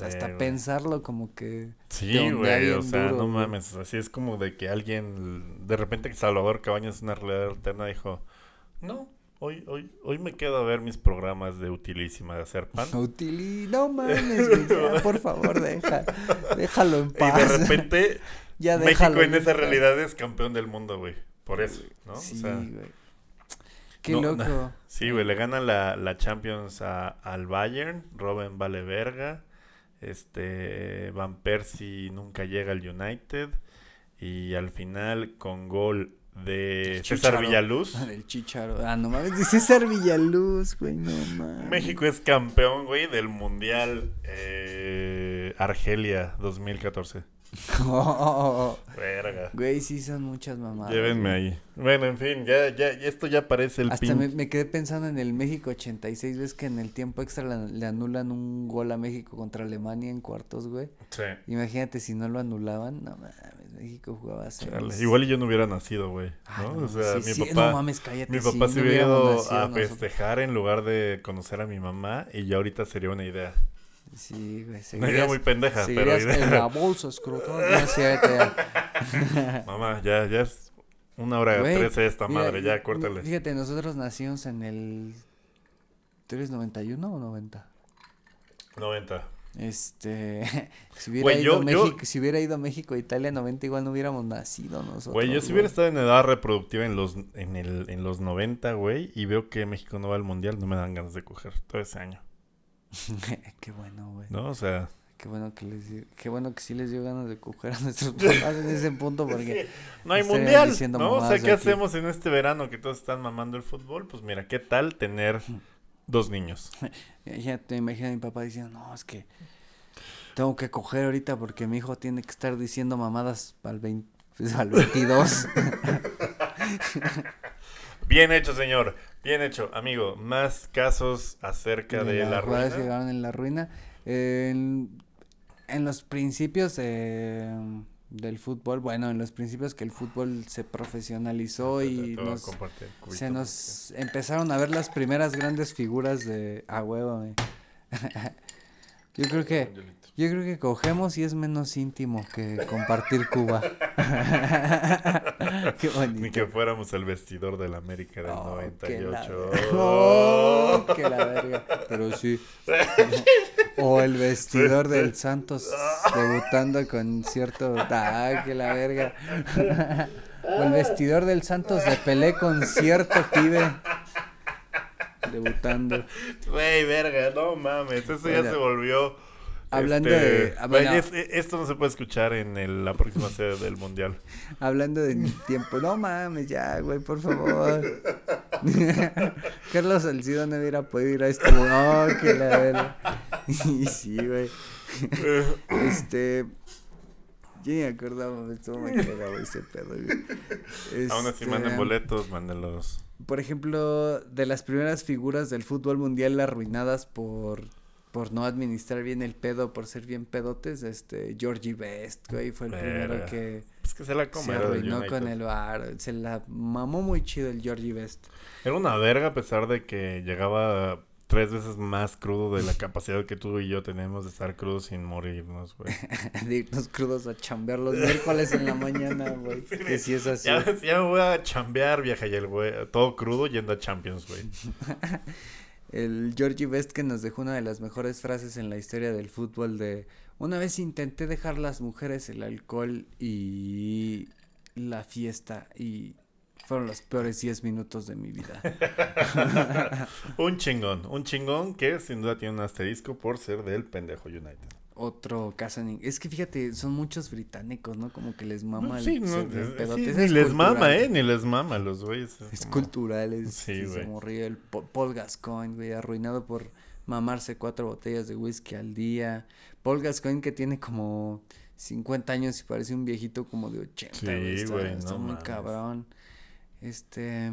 hasta pensarlo como que. Sí, güey. O sea, no mames. Así es como de que alguien. De repente Salvador Cabañas, una realidad alterna, dijo: No, Hoy, hoy, hoy me quedo a ver mis programas de Utilísima de hacer pan. Utilí, no mames, (laughs) por favor, deja, déjalo en paz. Y de repente, (laughs) ya México en esa realidad es campeón del mundo, güey. Por eso, ¿no? Sí, güey. Qué loco. (laughs) sí, güey, le ganan la, la Champions a, al Bayern, Robin vale verga, este, Van Persie nunca llega al United y al final con gol de César Villaluz. El Chicharo. Ah, no mames, de César Villaluz, güey, no mames. México es campeón, güey, del Mundial eh, Argelia 2014. (laughs) Oh, Verga. Güey, sí son muchas mamadas. Llévenme ahí. Bueno, en fin, ya, ya, esto ya parece el Hasta me, quedé pensando en el México 86, ves que en el tiempo extra le, anulan un gol a México contra Alemania en cuartos, güey. Sí. Imagínate si no lo anulaban, no mames, México jugaba así. Igual y yo no hubiera nacido, güey, ¿no? o sea, mi papá, no mames, cállate, mi papá se hubiera ido a festejar en lugar de conocer a mi mamá y ya ahorita sería una idea. Sí, güey. Una idea muy pendeja, pero en la bolsa, escroto. No es (laughs) Mamá, ya, ya es una hora de trece esta madre, ya, córtale. Fíjate, nosotros nacimos en el ¿Tú eres 91 o 90? 90. Este, (laughs) si hubiera, ido México, si hubiera ido a México Italia 90 igual no hubiéramos nacido nosotros. Güey, yo si hubiera estado en edad reproductiva en los en el en los 90, güey, y veo que México no va al mundial, no me dan ganas de coger todo ese año. (laughs) qué bueno, güey. No, o sea, qué bueno que les qué bueno que sí les dio ganas de coger a (laughs) nuestros papás en ese punto porque no hay mundial, ¿no? O sea, ¿qué hacemos en este verano que todos están mamando el fútbol? Pues mira, ¿qué tal tener (laughs) dos niños? ya te imaginas a mi papá diciendo, "No, es que tengo que coger ahorita porque mi hijo tiene que estar diciendo mamadas al, 20, pues, al 22." Bien hecho, señor. Bien hecho, amigo. Más casos acerca de, la, ruina. que llegaron en la ruina. en, los principios del fútbol, bueno, en los principios que el fútbol se profesionalizó y se nos empezaron a ver las primeras grandes figuras de a huevo. (laughs) Yo creo que yo creo que cogemos y es menos íntimo que compartir Cuba. (laughs) Qué bonito. Ni que fuéramos el vestidor del América del 98. Qué la... Oh, que la verga. Pero sí. o el vestidor del Santos debutando con cierto. Ah, que la verga. o el vestidor del Santos de Pelé con cierto pibe debutando. Güey, verga, no mames, eso ya se volvió Hablando de. Este, esto no se puede escuchar en la próxima sede del mundial. (laughs) Hablando de mi tiempo. No mames, ya, güey, por favor. (laughs) Carlos Salcido no hubiera podido ir a este. No, que la verdad. (laughs) y sí, güey. este. Yo ni me acordaba, estuvo muy cagado ese pedo, güey. Aún así, manden este, boletos, mándenlos. Por ejemplo, de las primeras figuras del fútbol mundial arruinadas por por no administrar bien el pedo, por ser bien pedotes, este, Georgie Best, güey, fue el primero que, pues que se la se arruinó con el bar, se la mamó muy chido el Georgie Best. Era una verga a pesar de que llegaba tres veces más crudo de la capacidad que tú y yo tenemos de estar crudos sin morirnos, güey. (laughs) de irnos crudos a chambear los miércoles en la mañana, güey. (laughs) que si es así. Ya, ya, me voy a chambear, vieja, y el güey, todo crudo yendo a Champions, güey. (laughs) el Georgie Best que nos dejó una de las mejores frases en la historia del fútbol de una vez intenté dejar las mujeres el alcohol y la fiesta y fueron los peores 10 minutos de mi vida. (laughs) un chingón, un chingón que sin duda tiene un asterisco por ser del pendejo United otro caso. Es que fíjate, son muchos británicos, ¿no? Como que les mama el, sí, ni les mama, ¿eh? Ni les mama los güeyes. Es, cultural, es, sí, güey. Se el Paul Gascoigne, güey, arruinado por mamarse cuatro botellas de whisky al día. Paul Gascoigne que tiene como 50 años y parece un viejito como de 80, sí, güey. Está, muy cabrón. Este...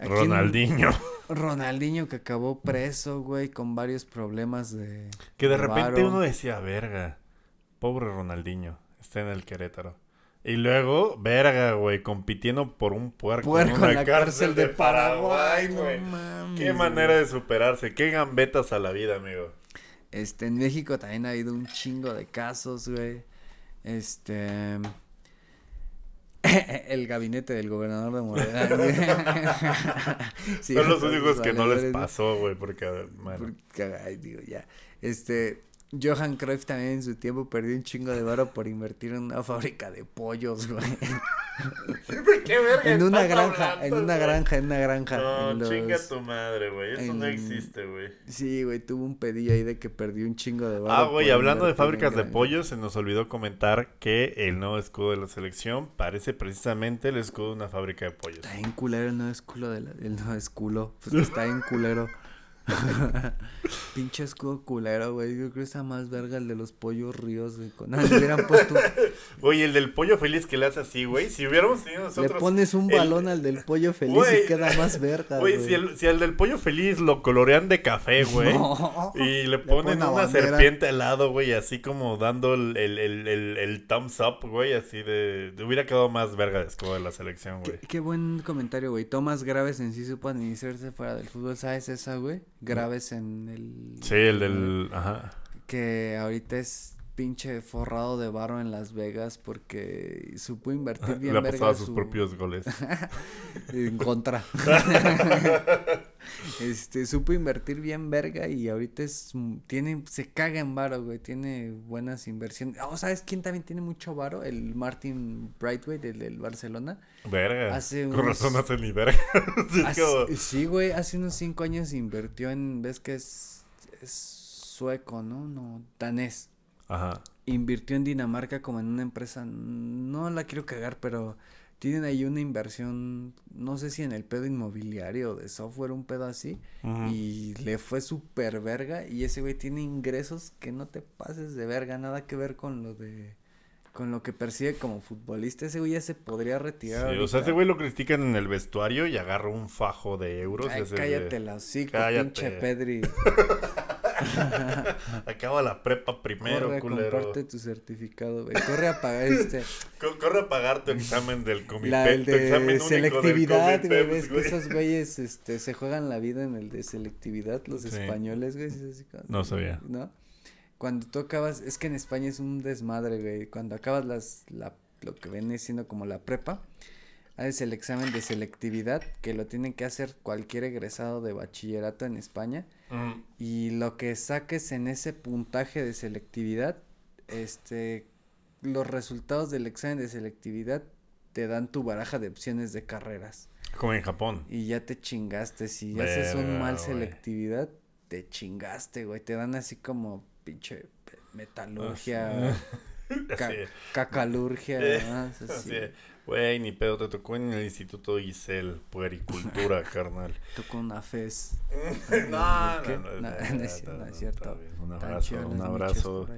Ronaldinho. Ronaldinho que acabó preso, güey, con varios problemas de. Que de, repente uno decía, verga, pobre Ronaldinho, está en el Querétaro. Y luego, verga, güey, compitiendo por un puerco, en, la cárcel, de, Paraguay, güey. Qué manera de superarse, qué gambetas a la vida, amigo. Este, en México también ha habido un chingo de casos, güey. Este. (laughs) el gabinete del gobernador de Morelia. (laughs) Son los únicos que no les pasó, güey, porque, ay, digo, ya. Este, Johan Cruyff también en su tiempo perdió un chingo de varo por invertir en una fábrica de pollos, güey. (laughs) ¿Qué verga en una granja, en una granja, en una granja. No, chinga tu madre, güey. Eso no existe, güey. Sí, güey, tuvo un pedillo ahí de que perdió un chingo de varo. Ah, güey, hablando de fábricas de pollos, se nos olvidó comentar que el nuevo escudo de la selección parece precisamente el escudo de una fábrica de pollos. Está en culero el nuevo escudo de la, el nuevo escudo. Pues está en culero. (laughs) Pinche escudo culero, güey. Yo creo que está más verga el de los pollos ríos, güey. Con... (laughs) hubieran puesto. Oye, el del pollo feliz que le hace así, güey. Si hubiéramos tenido nosotros. Le pones un balón al del pollo feliz y queda más verga, güey. Si el, si el del pollo feliz lo colorean de café, (laughs) güey. Y le ponen una, serpiente al lado, güey. Así como dando el, el, el, el, thumbs up, güey. Así de. Hubiera quedado más verga de escudo de la selección, güey. Qué, qué, buen comentario, güey. Tomas graves en sí supan iniciarse fuera del fútbol. ¿Sabes esa, güey? Graves en el... Sí, el del... Ajá. Que ahorita es pinche forrado de barro en Las Vegas porque supo invertir (laughs) bien. Le pasado sus propios goles. (laughs) en contra. (laughs) este, supo invertir bien verga y ahorita es, tiene, se caga en varo, güey, tiene buenas inversiones. Oh, ¿sabes quién también tiene mucho varo? El Martin Brightway, el del Barcelona. Verga. Hace Con razón hace ni verga. sí, güey, hace unos cinco años invirtió en, ves que es, es sueco, ¿no? No, danés. Ajá. Invirtió en Dinamarca como en una empresa, no la quiero cagar, pero tienen ahí una inversión, no sé si en el pedo inmobiliario de software, un pedo así, y le fue súper verga, y ese güey tiene ingresos que no te pases de verga, nada que ver con lo de, con lo que percibe como futbolista, ese güey ya se podría retirar. Sí, o sea, ese güey lo critican en el vestuario y agarra un fajo de euros. Ay, cállate la cállate. pinche Pedri. (laughs) (laughs) Acaba la prepa primero, Corre culero. comparte tu certificado, güey. Corre a pagar este. Corre a pagar tu examen del comité. el de selectividad, güey. Ves que esos güeyes este, se juegan la vida en el de selectividad, los españoles, güey. no sabía. ¿No? Cuando tú acabas, es que en España es un desmadre, güey. Cuando acabas las, la, lo que viene siendo como la prepa, haces el examen de selectividad, que lo tienen que hacer cualquier egresado de bachillerato en España. Y lo que saques en ese puntaje de selectividad, este, los resultados del examen de selectividad te dan tu baraja de opciones de carreras. Como en Japón. Y ya te chingaste. Si haces un mal selectividad, te chingaste, güey. Te dan así como pinche metalurgia, (laughs) cacalurgia. (laughs) así. Güey, ni pedo, te tocó en el Instituto Isel, Puericultura, (laughs) carnal. Tocó una FES. (laughs) no, no, no, no, es cierto. Un abrazo, un abrazo.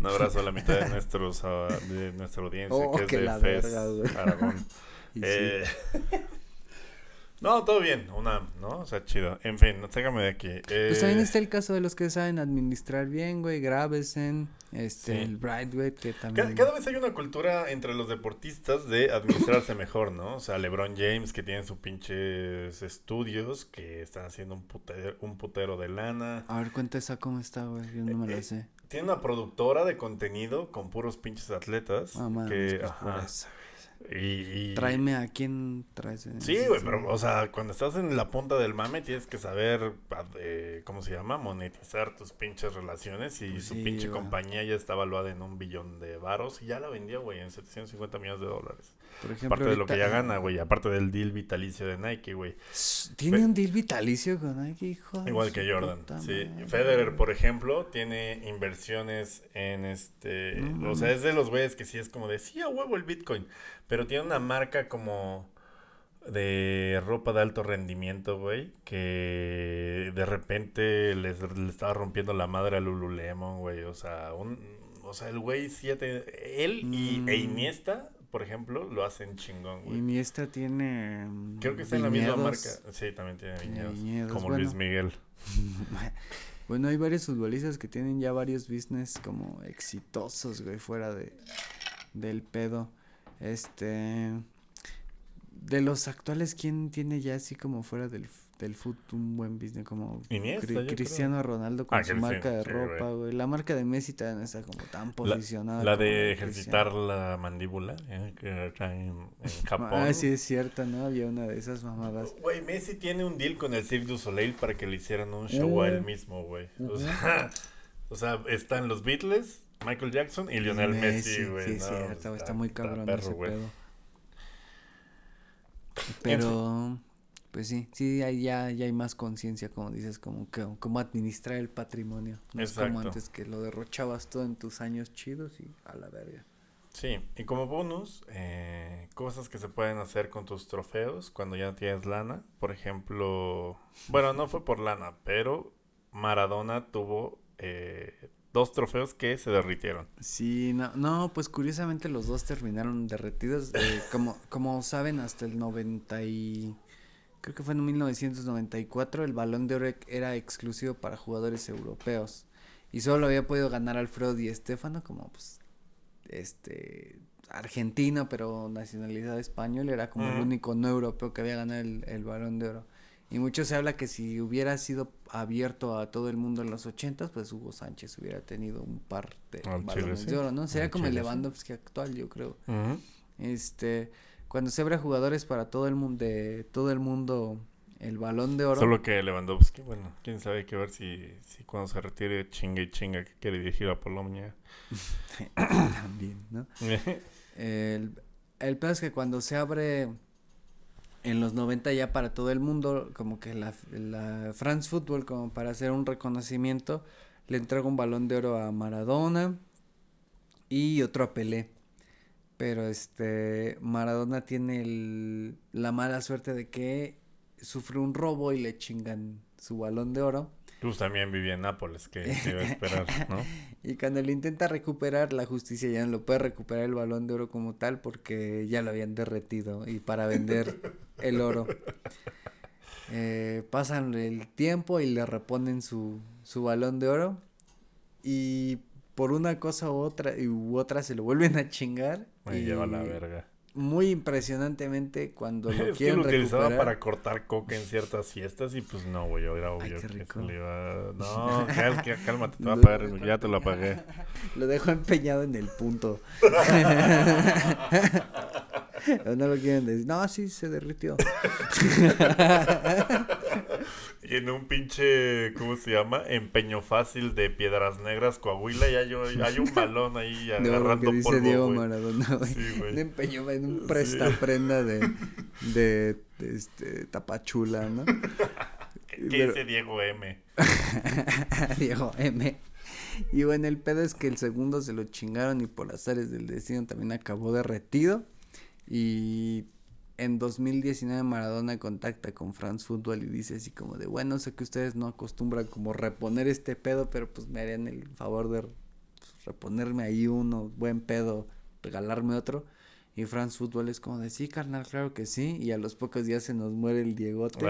Un abrazo a la mitad de (laughs) nuestros de nuestra audiencia, oh, que es de FES, Aragón. eh, no, todo bien, una, ¿no? O sea, chido. En fin, no téngame de aquí. Eh... Pues también está el caso de los que saben administrar bien, güey, Gravesen, este, el Brightway, que también... Cada, vez hay una cultura entre los deportistas de administrarse (laughs) mejor, ¿no? O sea, LeBron James, que tiene sus pinches estudios, que están haciendo un putero, un putero de lana. A ver, cuenta esa cómo está, güey, yo no me la eh, sé. Tiene una productora de contenido con puros pinches atletas. Ah, que, pues, y, Tráeme a quién traes. Sí, güey, pero, o sea, cuando estás en la punta del mame tienes que saber, eh, ¿cómo se llama? Monetizar tus pinches relaciones y pues su pinche compañía ya está evaluada en un billón de varos y ya la vendió, güey, en 750 millones de dólares. Por ejemplo, aparte de lo que ya gana, güey, aparte del deal vitalicio de Nike, güey. ¿Tiene un deal vitalicio con Nike, hijo? Igual que Jordan, sí. Federer, por ejemplo, tiene inversiones en este, o sea, es de los güeyes que sí es como de, sí, a huevo el Bitcoin. Pero tiene una marca como de ropa de alto rendimiento, güey, que de repente les, le estaba rompiendo la madre a Lululemon, güey, o sea, un, o sea, el güey siete, él y, e mm. Iniesta, por ejemplo, lo hacen chingón, güey. Iniesta tiene mm, Creo que está en la misma marca. Sí, también tiene viñedos, como Luis Miguel. (laughs) bueno, hay varios futbolistas que tienen ya varios business como exitosos, güey, fuera de del pedo. Este. De los actuales, ¿quién tiene ya así como fuera del, del fútbol un buen business? Como Cristiano Ronaldo con ah, su marca de ropa, güey. La marca de Messi también está como tan posicionada. La, de ejercitar la mandíbula eh, que en, Japón. Ah, sí, es cierto, ¿no? Había una de esas mamadas. Güey, Messi tiene un deal con el Cirque du Soleil para que le hicieran un show a él mismo, güey. O sea, (laughs) o sea, están los Beatles, Michael Jackson y Lionel Messi, güey. Sí, cierto, está, muy cabrón ese pedo. Pero, pues sí, sí, ya, ya hay más conciencia, como dices, como que cómo administrar el patrimonio. No es como antes que lo derrochabas todo en tus años chidos y a la verga. Sí, y como bonus, eh, cosas que se pueden hacer con tus trofeos cuando ya tienes lana. Por ejemplo, bueno, no fue por lana, pero Maradona tuvo eh, dos trofeos que se derritieron. Sí, no, no pues curiosamente los dos terminaron derretidos. Eh, como, como saben, hasta el 90 y... Creo que fue en 1994 el balón de oro era exclusivo para jugadores europeos. Y solo lo había podido ganar Alfredo Di Stefano como pues este argentino pero nacionalidad español era como el único no europeo que había ganado el, el balón de oro. Y mucho se habla que si hubiera sido abierto a todo el mundo en los ochentas, pues Hugo Sánchez hubiera tenido un par de balones de oro, ¿no? Sería como el Lewandowski actual, yo creo. Este, cuando se abre jugadores para todo el mundo, de todo el mundo el balón de oro. Solo que Lewandowski, bueno, quién sabe, hay que ver si, si cuando se retire chinga y chinga que quiere dirigir a Polonia. (coughs) También, ¿no? (laughs) el, el peor es que cuando se abre en los 90 ya para todo el mundo, como que la, la France Football, como para hacer un reconocimiento, le entrega un balón de oro a Maradona y otro a Pelé. Pero este Maradona tiene el, la mala suerte de que sufre un robo y le chingan su balón de oro. Pues también vivía en Nápoles, que iba a esperar, ¿no? (laughs) y cuando le intenta recuperar, la justicia ya no lo puede recuperar el balón de oro como tal porque ya lo habían derretido y para vender (laughs) el oro. Eh, pasan el tiempo y le reponen su, su balón de oro y por una cosa u otra, u otra se lo vuelven a chingar. y lleva la verga muy impresionantemente cuando lo (laughs) es quieren que lo utilizaba para cortar coca en ciertas fiestas y pues no, güey, era obvio que se le iba... No, (laughs) cálmate, te voy a pagar, ya te lo apagué. (laughs) Lo dejo empeñado en el punto. no lo quieren decir. No, sí, se derritió. Y en un pinche, ¿cómo se llama? Empeño fácil de Piedras Negras, Coahuila, y hay, hay un balón ahí (laughs) agarrando de dice Diego Maradona, güey. Sí, güey. Un empeño en un presta (laughs) prenda de, de, este, Tapachula, ¿no? ¿Qué dice Diego M? (laughs) Diego M. Y bueno, el pedo es que el segundo se lo chingaron y por las áreas del destino también acabó derretido. Y en 2019 Maradona contacta con France Football y dice así como de, bueno, sé que ustedes no acostumbran como reponer este pedo, pero pues me harían el favor de reponerme ahí uno, buen pedo, regalarme otro. Y France Football es como de, sí, carnal, claro que sí. Y a los pocos días se nos muere el Diegote.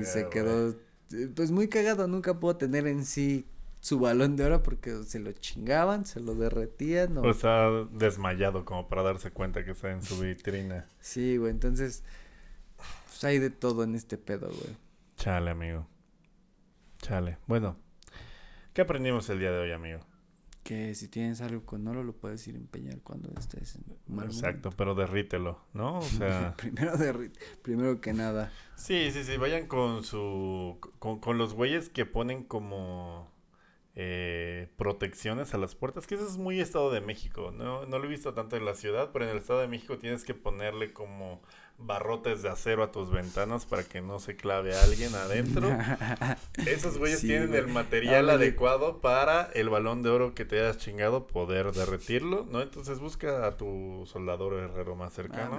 y se quedó, eh, pues muy cagado, nunca puedo tener en sí su balón de oro porque se lo chingaban, se lo derretían. O, o está desmayado como para darse cuenta que está en su vitrina. sí, güey, entonces pues hay de todo en este pedo, güey. Chale, amigo. Chale. Bueno, ¿qué aprendimos el día de hoy, amigo? Que si tienes algo con oro lo puedes ir a empeñar cuando estés en Exacto, pero derrítelo, ¿no? O (laughs) sea... primero derrite, primero que nada. Sí, sí, sí, vayan con su... con, con los güeyes que ponen como eh, protecciones a las puertas, que eso es muy Estado de México, ¿no? No lo he visto tanto en la ciudad, pero en el Estado de México tienes que ponerle como barrotes de acero a tus ventanas para que no se clave a alguien adentro. (laughs) Esos güeyes tienen el material adecuado para el balón de oro que te hayas chingado poder derretirlo, ¿no? Entonces busca a tu soldador herrero más cercano.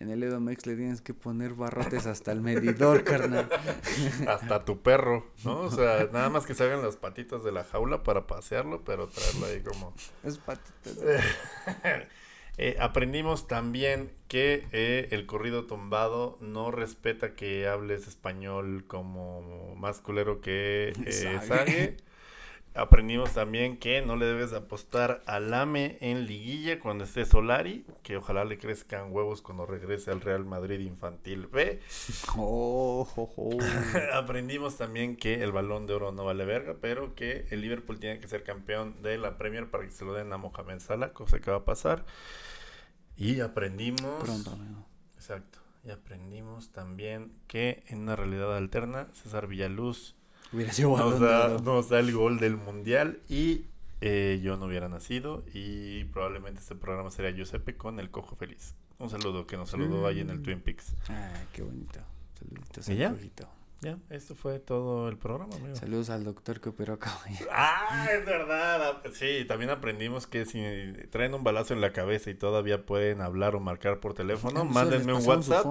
En el Edomex le tienes que poner barrotes hasta el medidor, carnal. (laughs) hasta tu perro, ¿no? O sea, nada más que salgan las patitas de la jaula para pasearlo, pero traerlo ahí como... Es patitas. (laughs) Eh, aprendimos también que eh, el corrido tumbado no respeta que hables español como más culero que eh, (laughs) Aprendimos también que no le debes apostar al AME en liguilla cuando esté Solari, que ojalá le crezcan huevos cuando regrese al Real Madrid Infantil B. (laughs) Oh, (laughs) Aprendimos también que el balón de oro no vale verga, pero que el Liverpool tiene que ser campeón de la Premier para que se lo den a Mohamed Salah, cosa que va a pasar. Y aprendimos... Pronto, amigo. Exacto. Y aprendimos también que en una realidad alterna, César Villaluz nos, da, nos da el gol del mundial y eh, yo no hubiera nacido y probablemente este programa sería Giuseppe con el cojo feliz. Un saludo que nos saludó ahí en el mm. Twin Peaks. Ah, qué bonito. Saluditos ¿Y ya? Ya, esto fue todo el programa, amigo. Saludos al doctor que operó acá. (laughs) Ah, es verdad. Sí, también aprendimos que si traen un balazo en la cabeza y todavía pueden hablar o marcar por teléfono, mándenme un WhatsApp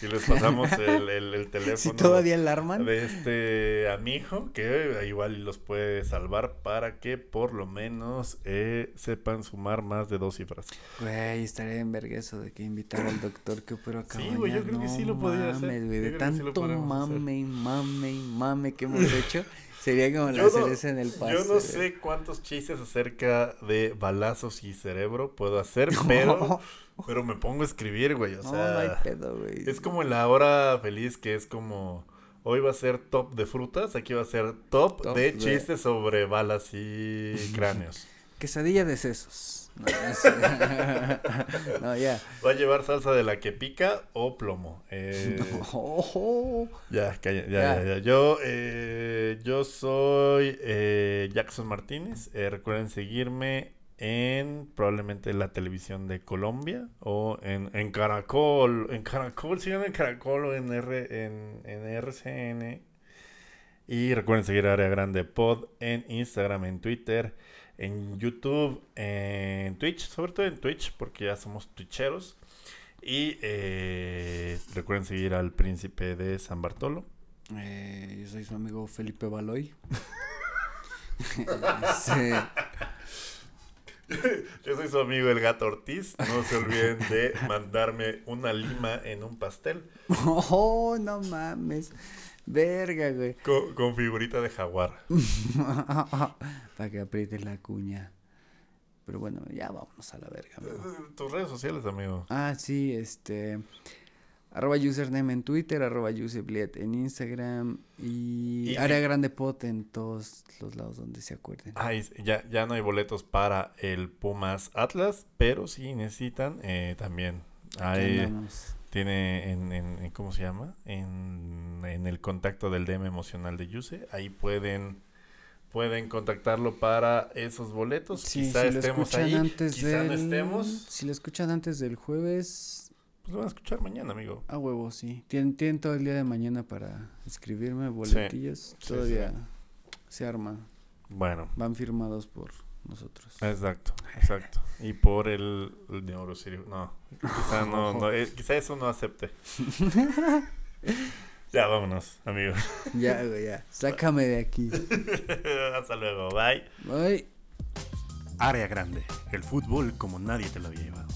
y les pasamos (laughs) el, el, teléfono. Si todavía alarman. De este amigo que igual los puede salvar para que por lo menos eh, sepan sumar más de dos cifras. Güey, estaría en vergüenza de que invitar al doctor que operó acá. Sí, güey, yo creo que sí lo podía hacer. Güey, de tanto mame mame y mame que hemos (laughs) hecho. Sería como la cereza en el paso. Yo no sé cuántos chistes acerca de balazos y cerebro puedo hacer, (laughs) pero, pero me pongo a escribir, güey. O sea, no hay pedo, güey. Es como en la hora feliz que es como. Hoy va a ser top de frutas, aquí va a ser top, de, chistes sobre balas y cráneos. (laughs) quesadilla de sesos. (laughs) No, ya. ¿Va a llevar salsa de la que pica o plomo? Eh, (laughs) ya, ya, ya, ya, Yo, eh, yo soy eh, Jackson Martínez. Eh, recuerden seguirme en probablemente la televisión de Colombia o en, en Caracol. En Caracol, síganme en Caracol o en, R, en, en RCN. Y recuerden seguir a Área Grande Pod en Instagram, en Twitter en YouTube, en Twitch, sobre todo en Twitch, porque ya somos twitcheros. Y eh, recuerden seguir al príncipe de San Bartolo. Eh, yo soy su amigo Felipe Baloy. (laughs) Yo soy su amigo el gato Ortiz. No se olviden de mandarme una lima en un pastel. (laughs) Oh, no mames. Verga, güey. Con, figurita de jaguar. (laughs) Para que apriete la cuña. Pero bueno, ya vámonos a la verga. Tus redes sociales, amigo. Ah, sí, este. Arroba username en Twitter, arroba usebliet en Instagram y, área grande pot en todos los lados donde se acuerden. Ah, ya, ya no hay boletos para el Pumas Atlas, pero si necesitan, eh, también hay, tiene en, en, ¿cómo se llama? En, en, el contacto del DM emocional de Yuse. Ahí pueden pueden contactarlo para esos boletos. quizá estemos ahí, antes quizá no estemos. Si lo escuchan antes del jueves... Pues lo van a escuchar mañana, amigo. A huevo, sí. Tienen, tienen todo el día de mañana para escribirme boletillos. Todavía se arma. Bueno. Van firmados por nosotros. Exacto, exacto. Y por el, el No, quizá, no, no (laughs) eh, quizá eso no acepte. (laughs) ya, vámonos, amigos. (laughs) Ya, ya. Sácame de aquí. Hasta luego. Bye. Bye. Área grande. El fútbol como nadie te lo había llevado.